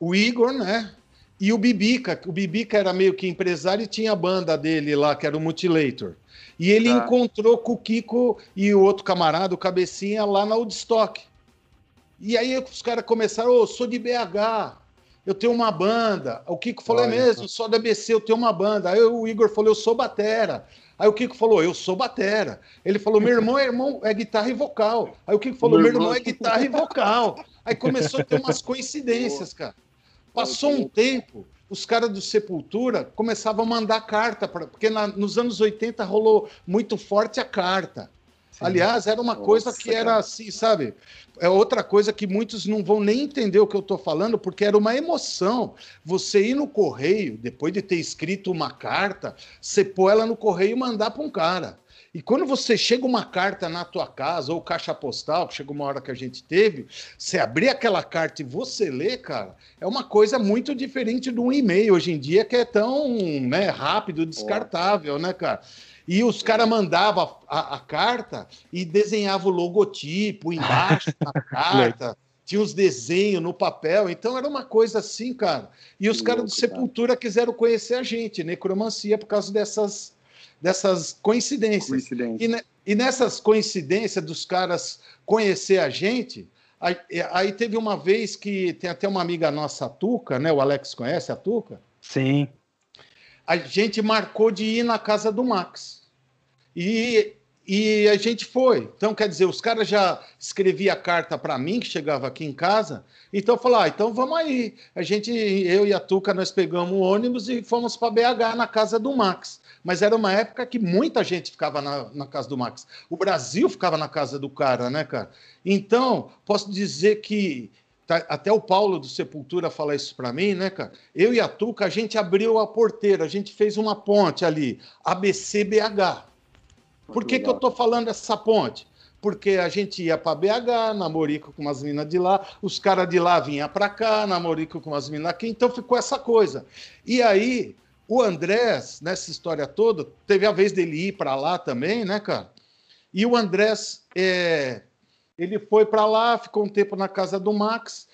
o Igor, né? E o Bibica. O Bibica era meio que empresário e tinha a banda dele lá, que era o Mutilator. E ele tá. encontrou com o Kiko e o outro camarada, o Cabecinha, lá na Woodstock. E aí os caras começaram, ô, oh, sou de BH, eu tenho uma banda. O Kiko falou, é Olha, é mesmo, sou da BC, eu tenho uma banda. Aí o Igor falou, eu sou batera. Aí o Kiko falou, eu sou batera. Ele falou, meu irmão é, irmão, é guitarra e vocal. Aí o Kiko falou, meu, meu irmão... é guitarra e vocal. Aí começou a ter umas coincidências, cara. Passou um tempo, os caras do Sepultura começavam a mandar carta, pra, porque na, nos anos 80 rolou muito forte a carta. Sim. Aliás, era uma Nossa, coisa que era assim, sabe? É outra coisa que muitos não vão nem entender o que eu estou falando, porque era uma emoção. Você ir no correio, depois de ter escrito uma carta, você pôr ela no correio e mandar para um cara. E quando você chega uma carta na tua casa, ou caixa postal, que chegou uma hora que a gente teve, você abrir aquela carta e você lê, cara, é uma coisa muito diferente de um e-mail hoje em dia, que é tão né, rápido, descartável, né, cara? E os caras mandavam a, a, carta e desenhavam o logotipo embaixo da carta. tinha os desenhos no papel, então era uma coisa assim, cara. E os caras do Sepultura quiseram conhecer a gente, necromancia, por causa dessas, dessas coincidências. Coincidência. E, ne, e, nessas coincidências dos caras conhecer a gente, aí, aí, teve uma vez que tem até uma amiga nossa, a Tuca, né? O Alex conhece a Tuca? Sim a gente marcou de ir na casa do Max. E, e a gente foi. Então, quer dizer, os caras já escreviam a carta para mim, que chegava aqui em casa. Então, eu ah, então vamos aí. A gente, eu e a Tuca, nós pegamos o ônibus e fomos para BH, na casa do Max. Mas era uma época que muita gente ficava na, na casa do Max. O Brasil ficava na casa do cara, né, cara? Então, posso dizer que Tá, até o Paulo do Sepultura fala isso para mim, né, cara? Eu e a Tuca, a gente abriu a porteira, a gente fez uma ponte ali, ABCBH. Por que, que eu tô falando essa ponte? Porque a gente ia para BH, namorico com umas minas de lá, os caras de lá vinham para cá, namorico com umas minas aqui, então ficou essa coisa. E aí, o Andrés, nessa história toda, teve a vez dele ir para lá também, né, cara? E o Andrés é, ele foi para lá, ficou um tempo na casa do Max.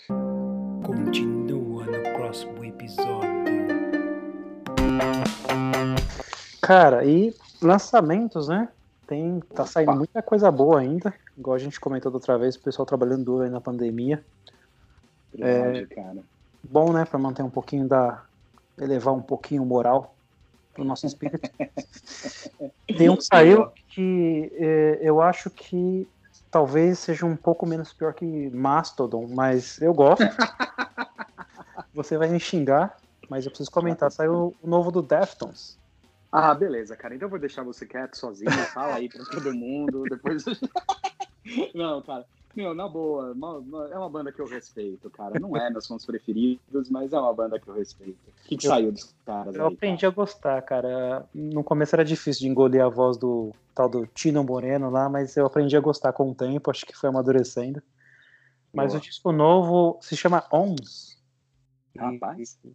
Continua no próximo episódio. Cara, e lançamentos, né? Tem, tá saindo muita coisa boa ainda. Igual a gente comentou da outra vez, o pessoal trabalhando duro aí na pandemia. Verdade, é, cara. Bom, né? Para manter um pouquinho da. Elevar um pouquinho o moral pro nosso espírito. Tem um que saiu que é, eu acho que talvez seja um pouco menos pior que Mastodon, mas eu gosto. Você vai me xingar, mas eu preciso comentar. Saiu o novo do Deftones. Ah, beleza, cara. Então eu vou deixar você quieto, sozinho. Fala aí pra todo mundo. Depois. Não, cara. Meu, na boa, uma, uma, é uma banda que eu respeito, cara. Não é meus fãs preferidos, mas é uma banda que eu respeito. O que, que eu, saiu dos caras Eu aí, aprendi cara? a gostar, cara. No começo era difícil de engolir a voz do tal do Tino Moreno lá, mas eu aprendi a gostar com o tempo, acho que foi amadurecendo. Mas boa. o disco novo se chama OMS. Rapaz. eu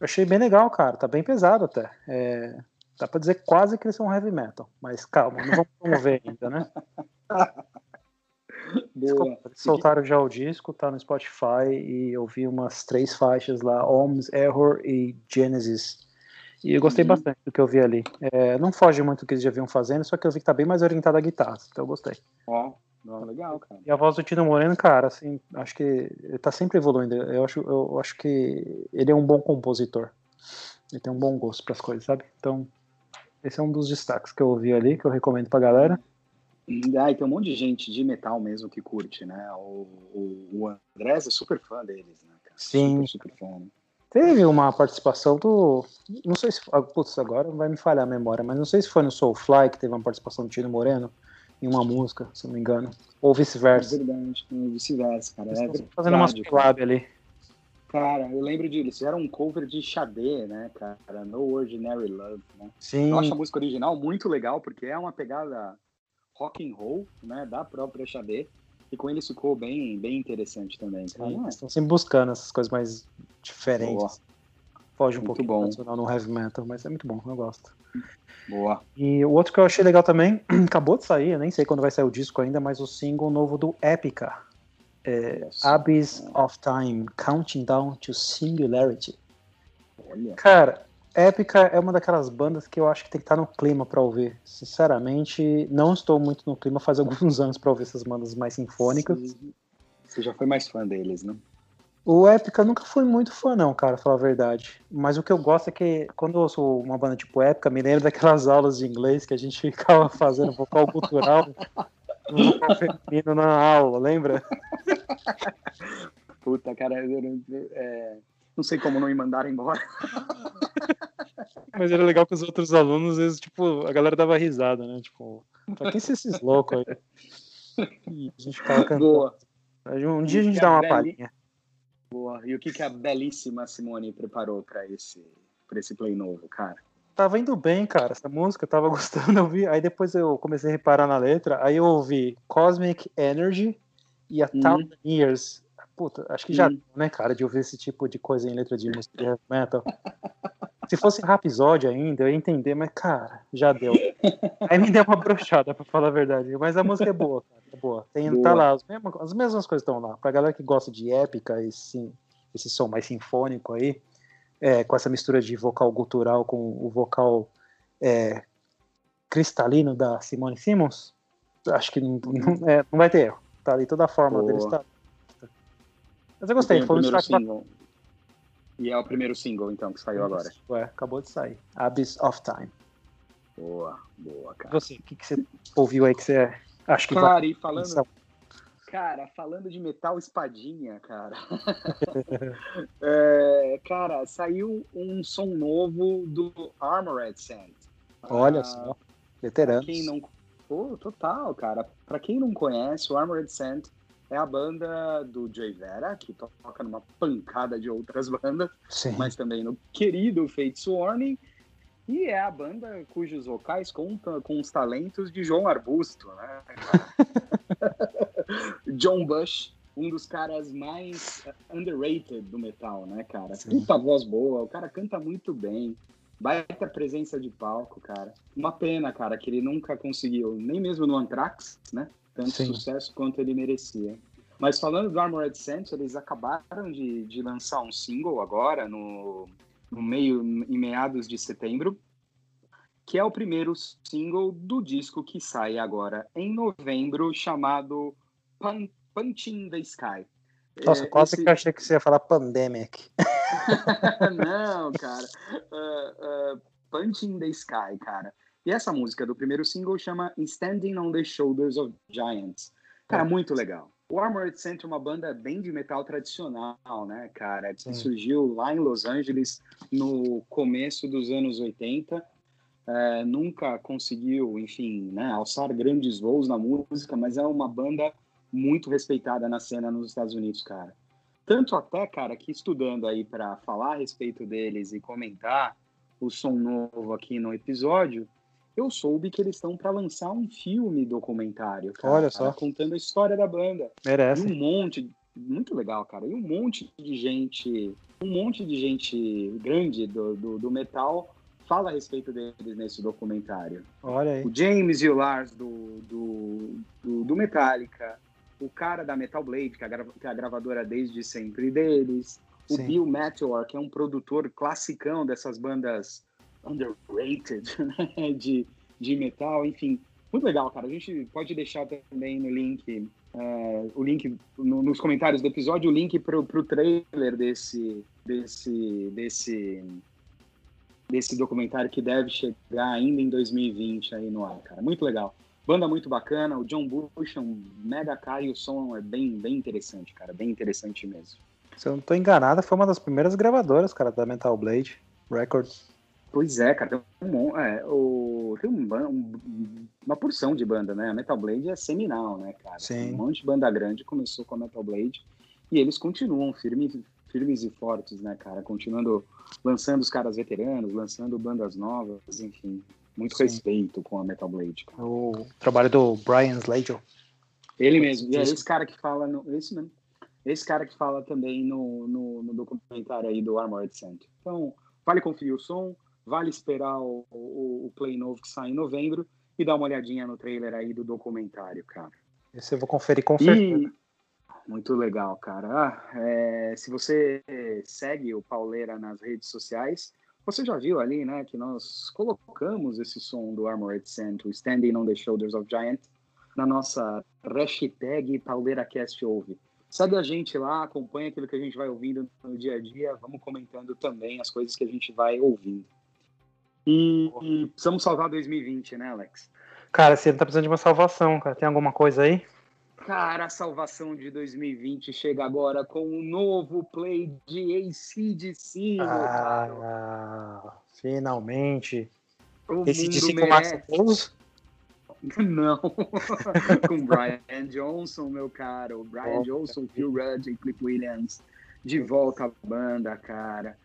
achei bem legal, cara. Tá bem pesado até. É, dá pra dizer quase que eles são heavy metal. Mas calma, não vamos promover ainda, né? Boa. soltaram já o disco, tá no Spotify e eu vi umas três faixas lá, Ohms, Error e Genesis. E eu gostei uhum. bastante do que eu vi ali. É, não foge muito do que eles já vinham fazendo, só que eu vi que tá bem mais orientado à guitarra, então eu gostei. Ó, oh, legal, cara. E a voz do Tino Moreno, cara, assim, acho que ele tá sempre evoluindo. Eu acho, eu acho que ele é um bom compositor. Ele tem um bom gosto para as coisas, sabe? Então, esse é um dos destaques que eu ouvi ali, que eu recomendo pra galera. Ah, e tem um monte de gente de metal mesmo que curte, né? O, o, o Andrés é super fã deles, né? Cara? Sim. Super, super fã. Né? Teve uma participação do. Não sei se. Ah, putz, agora vai me falhar a memória, mas não sei se foi no Soulfly que teve uma participação do Tino Moreno em uma música, se não me engano. Ou vice-versa. É verdade, vice-versa, cara. Eles é fazendo umas collab ali. Cara, eu lembro de eles fizeram um cover de Xadê, né, cara? No Ordinary Love, né? Sim. Eu acho a música original muito legal, porque é uma pegada rock and roll, né, da própria Xadê. E com eles ficou bem, bem interessante também. Sim, estão sempre buscando essas coisas mais diferentes. Boa. Foge um muito pouquinho bom. tradicional no heavy metal, mas é muito bom, eu gosto. Boa. E o outro que eu achei legal também, acabou de sair, eu nem sei quando vai sair o disco ainda, mas o single novo do Epica. É, Abyss of Time, Counting Down to Singularity. Olha. Cara, Épica é uma daquelas bandas que eu acho que tem que estar no clima para ouvir. Sinceramente, não estou muito no clima faz alguns anos para ouvir essas bandas mais sinfônicas. Você já foi mais fã deles, né? O Épica nunca fui muito fã, não, cara, falar a verdade. Mas o que eu gosto é que, quando eu ouço uma banda tipo Épica, me lembro daquelas aulas de inglês que a gente ficava fazendo vocal cultural, vocal feminino na aula, lembra? Puta, cara, é, não sei como não me mandaram embora. Mas era legal que os outros alunos, às vezes, tipo, a galera dava risada, né? Tipo, pra quem são esses loucos aí? E a gente ficava cantando. Boa. Um dia a gente dá uma palhinha. Boa. E o que, que a belíssima Simone preparou para esse, pra esse play novo, cara? Tava indo bem, cara, essa música, tava gostando, eu vi. Aí depois eu comecei a reparar na letra, aí eu ouvi Cosmic Energy e A hum. Thousand Years. Puta, acho que já, hum. né, cara, de ouvir esse tipo de coisa em letra de música de heavy metal. Se fosse Rapisódio ainda, eu ia entender, mas, cara, já deu. Aí me deu uma brochada, pra falar a verdade. Mas a música é boa, cara, é boa. Tem, boa. Tá lá, as mesmas, as mesmas coisas estão lá. Pra galera que gosta de épica e sim, esse som mais sinfônico aí, é, com essa mistura de vocal gutural com o vocal é, cristalino da Simone Simmons, acho que não, não, é, não vai ter erro. Tá ali toda a forma deles. Tá... Mas eu gostei, foi um destaque e é o primeiro single, então, que saiu agora. É, acabou de sair. Abyss of Time. Boa, boa, cara. Você, o que, que você ouviu aí que você acha que Cara, e falando... Cara, falando de metal espadinha, cara. é, cara, saiu um som novo do Armored Saint. Olha ah, só, veterano. Quem não... Pô, total, cara. Pra quem não conhece, o Armored Saint é a banda do Jay Vera, que toca numa pancada de outras bandas, Sim. mas também no querido Fates Warning, e é a banda cujos vocais contam com os talentos de João Arbusto, né? John Bush, um dos caras mais underrated do metal, né, cara? Sim. Puta voz boa, o cara canta muito bem, baita presença de palco, cara. Uma pena, cara, que ele nunca conseguiu, nem mesmo no Anthrax, né? Tanto Sim. sucesso quanto ele merecia. Mas falando do Armored Saints, eles acabaram de, de lançar um single agora, no, no meio, em meados de setembro, que é o primeiro single do disco que sai agora em novembro, chamado Pun Punching the Sky. Nossa, é, quase esse... que eu achei que você ia falar Pandemic. Não, cara. Uh, uh, Punching the Sky, cara. E essa música do primeiro single chama Standing on the Shoulders of Giants. Cara, é. muito legal. O Armored Saint é uma banda bem de metal tradicional, né, cara? Que surgiu lá em Los Angeles no começo dos anos 80. É, nunca conseguiu, enfim, né, alçar grandes voos na música, mas é uma banda muito respeitada na cena nos Estados Unidos, cara. Tanto até, cara, que estudando aí para falar a respeito deles e comentar o som novo aqui no episódio, eu soube que eles estão para lançar um filme documentário, cara, Olha só. contando a história da banda. Merece. E um monte, muito legal, cara. E um monte de gente, um monte de gente grande do, do, do metal fala a respeito deles nesse documentário. Olha aí. O James e o Lars do, do, do, do Metallica, o cara da Metal Blade, que é a, que é a gravadora desde sempre deles, o Sim. Bill Meteor, que é um produtor classicão dessas bandas underrated né? de, de metal, enfim, muito legal, cara. A gente pode deixar também no link, é, o link no, nos comentários do episódio, o link pro, pro trailer desse, desse, desse, desse documentário que deve chegar ainda em 2020 aí no ar, cara. Muito legal. Banda muito bacana, o John Bush é um mega cara e o som é bem, bem interessante, cara. Bem interessante mesmo. Se eu não tô enganado, foi uma das primeiras gravadoras, cara, da Mental Blade Records. Pois é, cara, tem, um, é, o, tem um, um, uma porção de banda, né? A Metal Blade é seminal, né, cara? Sim. Um monte de banda grande começou com a Metal Blade e eles continuam firmes, firmes e fortes, né, cara? Continuando lançando os caras veteranos, lançando bandas novas, enfim. Muito Sim. respeito com a Metal Blade. Cara. O trabalho do Brian Slager. Ele mesmo, e é esse cara que fala, no, esse mesmo, esse cara que fala também no, no, no documentário aí do Armored Saint. Então, vale conferir o som, Vale esperar o, o, o, Play novo que sai em novembro e dar uma olhadinha no trailer aí do documentário, cara. Esse eu vou conferir com certeza. Muito legal, cara. Ah, é, se você segue o Pauleira nas redes sociais, você já viu ali, né, que nós colocamos esse som do Armored Saint, o Standing on the Shoulders of Giant, na nossa hashtag PauleiraCast Ouve. Segue a gente lá, acompanha aquilo que a gente vai ouvindo no dia a dia, vamos comentando também as coisas que a gente vai ouvindo. E, e, precisamos salvar 2020, né, Alex? Cara, você tá precisando de uma salvação, cara. Tem alguma coisa aí? Cara, a salvação de 2020 chega agora com o um novo play de ACDC. Ah, finalmente. O ACDC com Max Pouso? Não, com Brian Johnson, meu caro. Brian oh, Johnson, Phil Rudd e Cliff Williams de volta à banda, cara.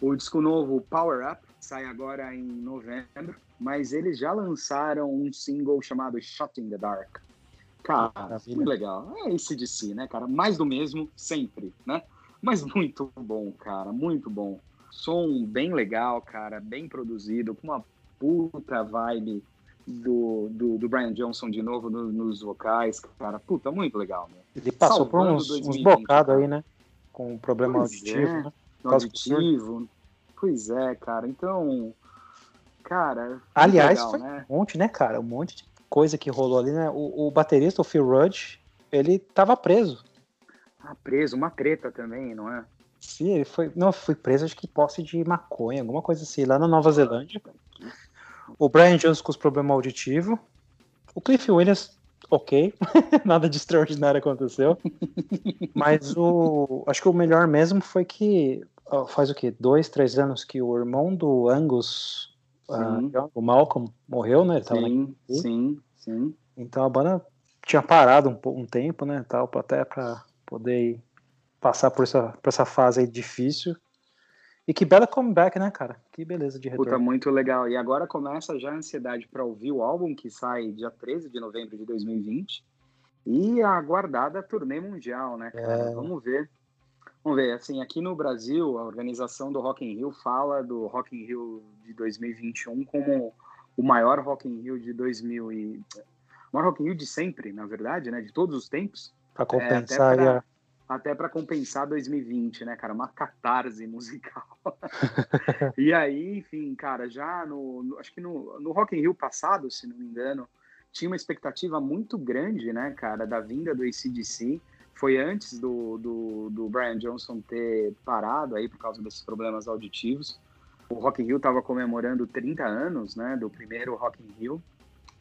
O disco novo Power Up sai agora em novembro, mas eles já lançaram um single chamado Shot in the Dark. Cara, Maravilha. muito legal. É esse de si, né, cara? Mais do mesmo, sempre, né? Mas muito bom, cara, muito bom. Som bem legal, cara, bem produzido, com uma puta vibe do, do, do Brian Johnson de novo no, nos vocais, cara. Puta, muito legal, né? Ele passou Salvando por uns, uns bocados aí, né? Com um problema pois auditivo, é. né? auditivo. Pois é, cara. Então, cara. Aliás, legal, foi né? um monte, né, cara? Um monte de coisa que rolou ali, né? O, o baterista, o Phil Rudd, ele tava preso. Ah, preso, uma treta também, não é? Sim, ele foi. Não, foi preso, acho que posse de maconha, alguma coisa assim, lá na Nova Zelândia. O Brian Jones com os problemas auditivos. O Cliff Williams, ok. Nada de extraordinário aconteceu. Mas o. Acho que o melhor mesmo foi que faz o quê? Dois, três anos que o irmão do Angus, uh, o Malcolm, morreu, né? Sim, sim, sim. Então a banda tinha parado um, um tempo, né? Tal, até para poder passar por essa, por essa fase aí difícil. E que bela comeback, né, cara? Que beleza de retorno. Puta, muito legal. E agora começa já a ansiedade para ouvir o álbum que sai dia 13 de novembro de 2020. E a aguardada turnê mundial, né, cara? É... Vamos ver. Vamos ver, assim, aqui no Brasil, a organização do Rock in Rio fala do Rock in Rio de 2021 como o maior Rock in Rio de 2000 e... O maior Rock in Rio de sempre, na verdade, né? De todos os tempos. Para compensar é, até para compensar 2020, né, cara? Uma catarse musical. e aí, enfim, cara, já no, no, acho que no, no Rock in Rio passado, se não me engano, tinha uma expectativa muito grande, né, cara, da vinda do ACDC foi antes do, do, do, Brian Johnson ter parado aí por causa desses problemas auditivos. O Rock in Rio estava comemorando 30 anos, né, do primeiro Rock in Rio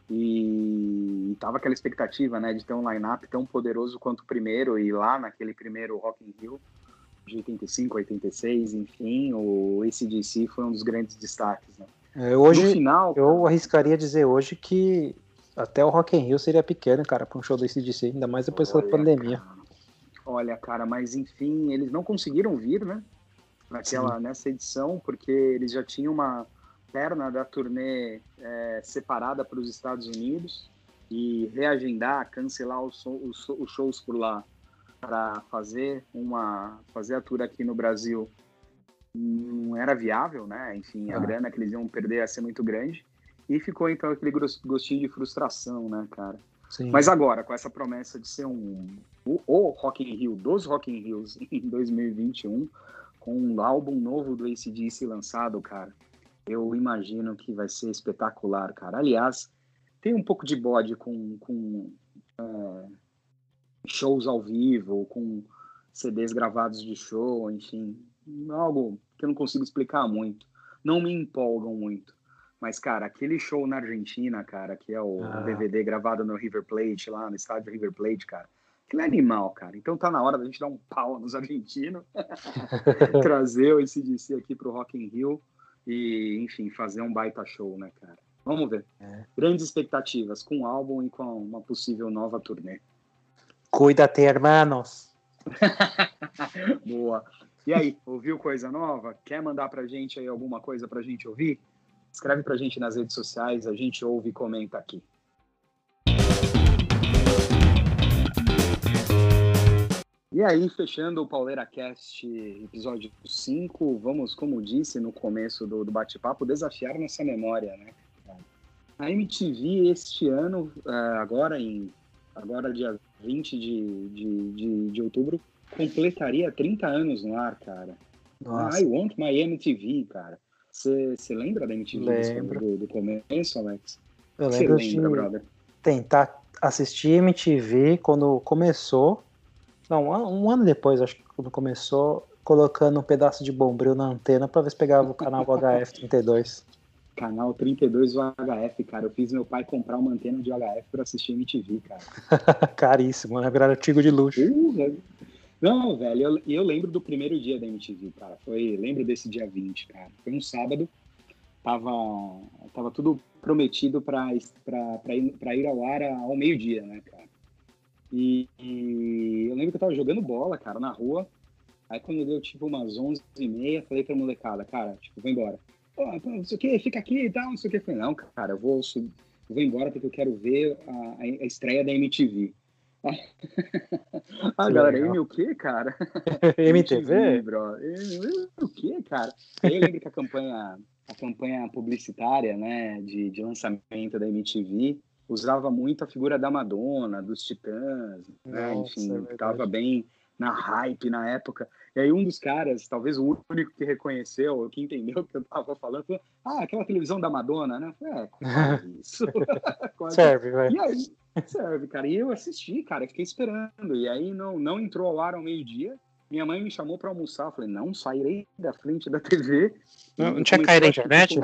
e tava aquela expectativa, né, de ter um line-up tão poderoso quanto o primeiro e lá naquele primeiro Rock in Rio de 85, 86, enfim, o ACDC foi um dos grandes destaques, né. É, hoje, no final, eu arriscaria dizer hoje que até o Rock in Rio seria pequeno, cara, para um show do ACDC, ainda mais depois da pandemia. Cara. Olha, cara, mas enfim, eles não conseguiram vir, né? Naquela, nessa edição, porque eles já tinham uma perna da turnê é, separada para os Estados Unidos e reagendar, cancelar os, os, os shows por lá para fazer uma fazer a tour aqui no Brasil não era viável, né? Enfim, a ah. grana que eles iam perder ia ser muito grande e ficou então aquele gostinho de frustração, né, cara? Sim. Mas agora, com essa promessa de ser um o, o Rock in Rio, dos Rock in Rios em 2021, com um álbum novo do ACDC lançado, cara, eu imagino que vai ser espetacular, cara. Aliás, tem um pouco de bode com, com é, shows ao vivo, com CDs gravados de show, enfim, algo que eu não consigo explicar muito. Não me empolgam muito. Mas, cara, aquele show na Argentina, cara, que é o ah. DVD gravado no River Plate, lá no estádio River Plate, cara, aquilo é animal, cara. Então tá na hora da gente dar um pau nos argentinos, trazer o ACDC aqui pro Rock in Rio e, enfim, fazer um baita show, né, cara? Vamos ver. É. Grandes expectativas com o álbum e com uma possível nova turnê. Cuida-te, hermanos. Boa. E aí, ouviu coisa nova? Quer mandar pra gente aí alguma coisa pra gente ouvir? Escreve pra gente nas redes sociais, a gente ouve e comenta aqui. E aí, fechando o Pauleira Cast episódio 5, vamos, como disse no começo do, do bate-papo, desafiar nossa memória, né? A MTV este ano, é, agora em agora dia 20 de, de, de, de outubro, completaria 30 anos no ar, cara. Nossa. I want my MTV, cara. Você lembra da MTV Lembro. Do, do começo, Alex? Eu lembro lembra, de brother? tentar assistir MTV quando começou. Não, um ano depois, acho que quando começou, colocando um pedaço de bombril na antena para ver se pegava o canal HF32. Canal 32 UHF, cara. Eu fiz meu pai comprar uma antena de UHF para assistir MTV, cara. Caríssimo, né? Virar artigo de luxo. Uh, não, velho, eu, eu lembro do primeiro dia da MTV, cara. Foi, lembro desse dia 20, cara. Foi um sábado. Tava, tava tudo prometido para ir, ir ao ar ao meio-dia, né, cara? E, e, eu lembro que eu tava jogando bola, cara, na rua. Aí quando deu tipo umas 11h30, falei pra molecada, cara, tipo, vou embora. Pô, não sei o que, fica aqui e tal, não sei o que. falei, não, cara, eu vou, eu vou embora porque eu quero ver a, a estreia da MTV. ah, galera, M o quê, cara? MTV? bro. M, o quê, cara? Eu lembro que a campanha, a campanha publicitária, né, de, de lançamento da MTV usava muito a figura da Madonna, dos Titãs, né? Nossa, enfim, é tava bem na hype na época. E aí um dos caras, talvez o único que reconheceu, que entendeu o que eu tava falando, falou, ah, aquela televisão da Madonna, né? falei, é, isso. Serve, vai. E aí, serve, cara. E eu assisti, cara, fiquei esperando. E aí não, não entrou ao ar ao meio-dia. Minha mãe me chamou para almoçar. Eu falei, não, sairei da frente da TV. Não, não tinha caído a internet?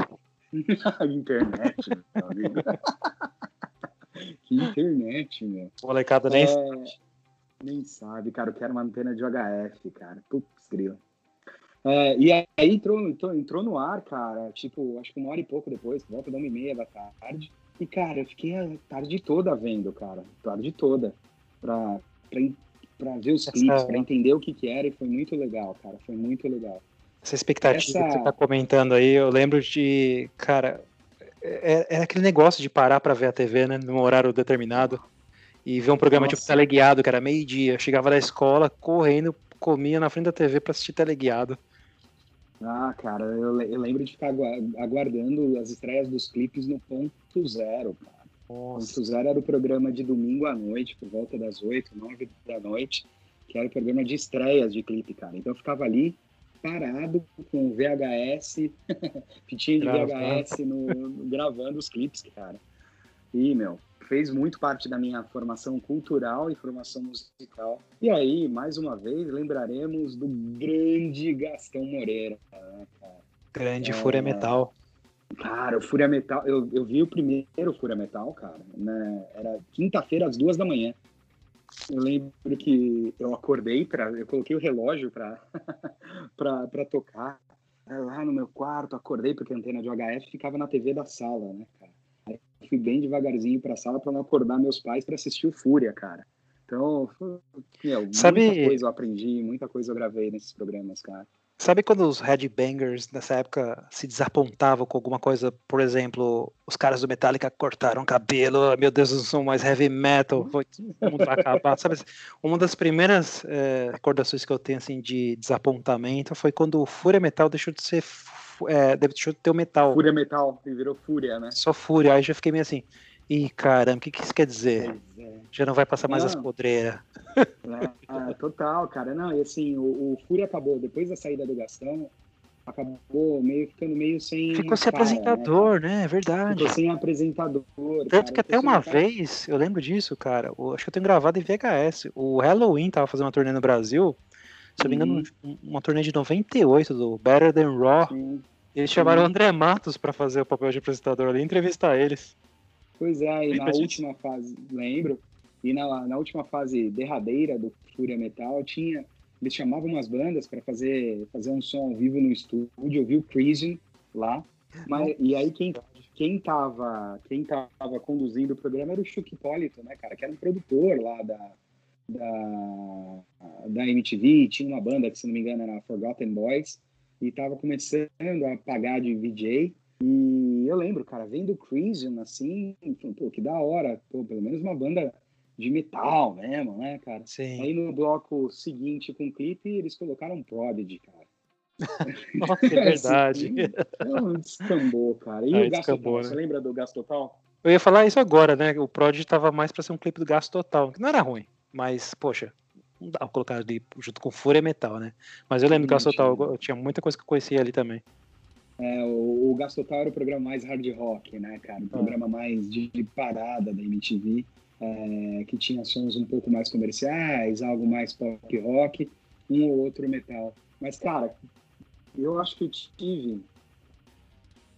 internet, meu amigo. que internet, meu. Molecada nem. É... Nem sabe, cara. Eu quero uma antena de HF, cara. Putz, grila. É, e aí entrou, entrou, entrou no ar, cara, tipo, acho que uma hora e pouco depois, volta da uma e meia da tarde. E, cara, eu fiquei a tarde toda vendo, cara. Tarde toda. Pra, pra, pra ver os clipes, Essa... pra entender o que que era. E foi muito legal, cara. Foi muito legal. Essa expectativa Essa... que você tá comentando aí, eu lembro de, cara, é, é aquele negócio de parar para ver a TV, né, num horário determinado e ver um programa tipo, Nossa. tipo teleguiado, que era meio-dia. Chegava da escola, correndo, comia na frente da TV para assistir teleguiado. Ah, cara, eu, eu, lembro de ficar aguardando as estreias dos clipes no ponto zero, cara. Nossa. Ponto zero era o programa de domingo à noite, por volta das oito, nove da noite, que era o programa de estreias de clipe, cara. Então eu ficava ali parado com VHS, fitinha de VHS no, no, gravando os clipes, cara. E, meu, fez muito parte da minha formação cultural e formação musical. E aí, mais uma vez, lembraremos do grande Gastão Moreira. Né, grande é, Fúria Metal. Cara, o Fúria Metal, eu, eu vi o primeiro Fúria Metal, cara, né? Era quinta-feira às duas da manhã. Eu lembro que eu acordei para, eu coloquei o relógio para para tocar lá no meu quarto, acordei porque a antena de HF ficava na TV da sala, né, cara? Aí fui bem devagarzinho para a sala para não acordar meus pais para assistir o Fúria, cara. Então, meu, Sabe... muita coisa eu aprendi, muita coisa eu gravei nesses programas, cara. Sabe quando os headbangers nessa época se desapontavam com alguma coisa? Por exemplo, os caras do Metallica cortaram cabelo, meu Deus, não são mais heavy metal, foi, o mundo vai acabar. Sabe, uma das primeiras é, recordações que eu tenho assim, de desapontamento foi quando o Fúria Metal deixou de ser. É, deixou de ter o metal. Fúria Metal, virou Fúria, né? Só Fúria. Aí já fiquei meio assim, ih, caramba, o que, que isso quer dizer? É, Já não vai passar mais não. as podreiras. É, total, cara. Não, e assim, o, o Fúria acabou, depois da saída do Gastão, acabou meio ficando meio sem. Ficou sem cara, apresentador, né? né? É verdade. Ficou sem apresentador. Tanto cara, que até uma vez, eu lembro disso, cara. O, acho que eu tenho gravado em VHS. O Halloween tava fazendo uma turnê no Brasil. Se eu não me engano, uma turnê de 98 do Better Than Raw. Sim. Eles chamaram o André Matos para fazer o papel de apresentador ali e entrevistar eles. Pois é, e na disso? última fase, lembro, e na, na última fase derradeira do Fúria Metal, tinha eles chamavam umas bandas para fazer, fazer um som ao vivo no estúdio, eu vi o Crisium lá, mas, e aí quem, quem, tava, quem tava conduzindo o programa era o Chuck Hipólito, né, cara, que era um produtor lá da, da, da MTV, tinha uma banda que, se não me engano, era Forgotten Boys, e tava começando a pagar de VJ, e eu lembro, cara, vendo o Crisium, assim, pô, que da hora, pô, pelo menos uma banda de metal mesmo, né, cara? Sim. Aí no bloco seguinte com o clipe, eles colocaram Prodigy, cara. Nossa, é verdade. Não, descambou, cara. E ah, o Gasto Total, né? você lembra do Gasto Total? Eu ia falar isso agora, né? O Prodigy tava mais pra ser um clipe do Gasto Total, que não era ruim, mas, poxa, não dá pra colocar ali junto com Fúria Metal, né? Mas eu lembro do Gasto Total, eu, eu tinha muita coisa que eu conhecia ali também. É, o, o Gasto Total era o programa mais hard rock, né, cara? O ah. programa ah. mais de, de parada da MTV é, que tinha sons um pouco mais comerciais, algo mais pop rock, um ou outro metal. Mas, cara, eu acho que eu tive.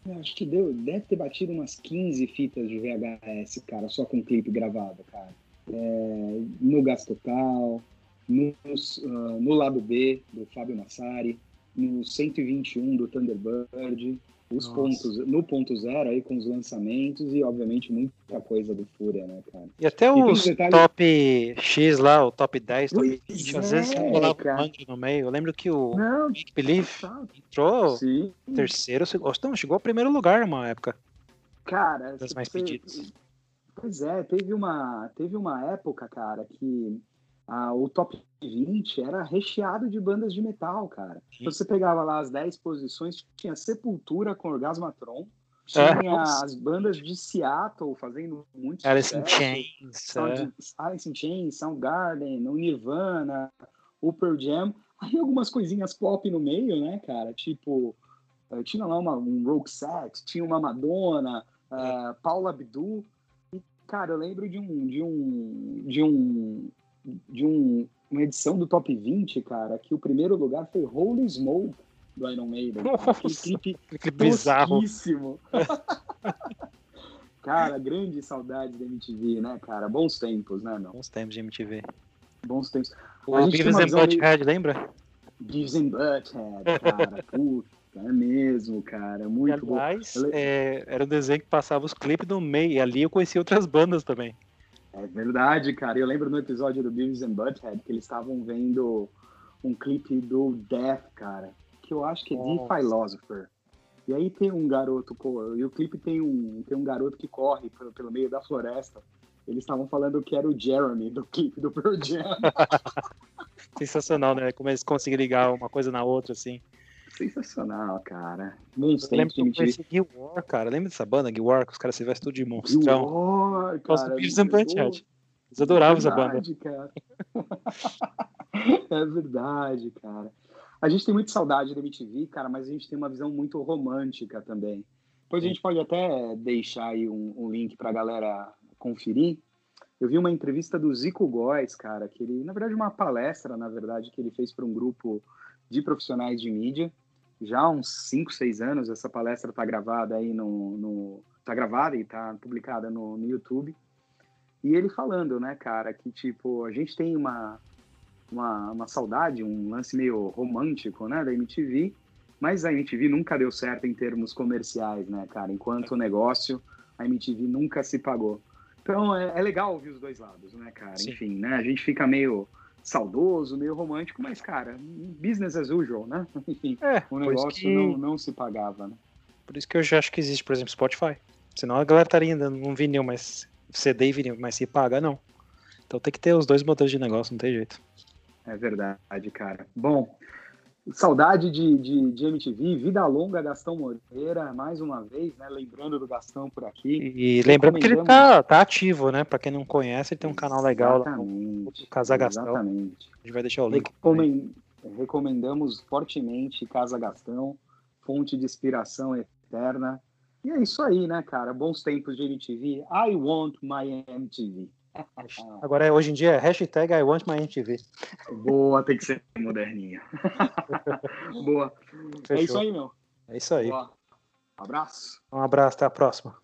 Eu acho que deu, deve ter batido umas 15 fitas de VHS, cara, só com clipe gravado, cara. É, no Gas Total, uh, no lado B do Fábio Massari, no 121 do Thunderbird, os pontos no ponto zero aí com os lançamentos e obviamente muita coisa do Fúria, né, cara? E até e os detalhes... top X lá, o top 10, top 20, é, às vezes rolava um no meio. Eu lembro que o Não, Make Believe entrou Sim. terceiro, não, chegou ao primeiro lugar uma época. Cara, das mais pedidas. Pois é, teve uma, teve uma época, cara, que ah, o top 20 era recheado de bandas de metal, cara. Sim. Você pegava lá as 10 posições, tinha Sepultura com Orgasmatron, é. tinha é. as bandas de Seattle fazendo muito Alice in Chains, Sound, é. Alice in Chains, Soundgarden, o Nirvana, o Pearl Jam, aí algumas coisinhas pop no meio, né, cara? Tipo, eh, tinha lá uma, um Rogue Set, tinha uma Madonna, uh, Paula Abdul, e, cara, eu lembro de um, de um, de um de um, uma edição do Top 20, cara, que o primeiro lugar foi Holy Smoke do Iron Maiden. Nossa, Aquele clipe que bizarro. cara, grande saudade da MTV, né, cara? Bons tempos, né, meu? Bons tempos de MTV. Bons tempos. O Beavis and Butthead, lembra? Beavis and Butthead, cara. Puta, é mesmo, cara. Muito e, aliás, bom. É, era um desenho que passava os clipes no meio, e ali eu conheci outras bandas também. É verdade, cara. Eu lembro no episódio do Beavis and Butthead que eles estavam vendo um clipe do Death, cara, que eu acho que é The Philosopher. E aí tem um garoto, e o clipe tem um, tem um garoto que corre pelo, pelo meio da floresta. Eles estavam falando que era o Jeremy do clipe do Pearl Jam. Sensacional, né? Como eles conseguem ligar uma coisa na outra, assim. Sensacional, cara. Monstro, eu conheci Guild War, cara. Lembra dessa banda, Guild War, que os caras se vestem tudo de monstrão? Guild War, cara. do Butthead. Eles adoravam é essa banda. Cara. é verdade, cara. A gente tem muita saudade da MTV, cara, mas a gente tem uma visão muito romântica também. Depois a gente pode até deixar aí um, um link pra galera conferir. Eu vi uma entrevista do Zico Góes, cara, que ele, na verdade, uma palestra, na verdade, que ele fez para um grupo de profissionais de mídia já há uns 5, 6 anos. Essa palestra está gravada aí no, no. tá gravada e está publicada no, no YouTube. E ele falando, né, cara, que tipo, a gente tem uma, uma, uma saudade, um lance meio romântico, né, da MTV, mas a MTV nunca deu certo em termos comerciais, né, cara? Enquanto negócio, a MTV nunca se pagou. Então é, é legal ouvir os dois lados, né, cara? Sim. Enfim, né? A gente fica meio saudoso, meio romântico, mas, cara, business as usual, né? Enfim, é, o negócio que... não, não se pagava, né? Por isso que eu já acho que existe, por exemplo, Spotify. Senão a galera estaria ainda num vinil, mas CD e vinil, mas se paga, não. Então tem que ter os dois modelos de negócio, não tem jeito. É verdade, cara. Bom, Saudade de, de, de, MTV, vida longa Gastão Moreira, mais uma vez, né? Lembrando do Gastão por aqui. E lembrando que ele tá, tá ativo, né? Para quem não conhece, ele tem um canal legal exatamente, lá no Casa Gastão. Exatamente. A gente vai deixar o link. Recomend, recomendamos fortemente Casa Gastão, fonte de inspiração eterna. E é isso aí, né, cara? Bons tempos de MTV. I want my MTV. Agora, hoje em dia, é hashtag I want my MTV. Boa, tem que ser moderninha. Boa. Fechou. É isso aí, meu. É isso aí. Boa. Abraço. Um abraço, até a próxima.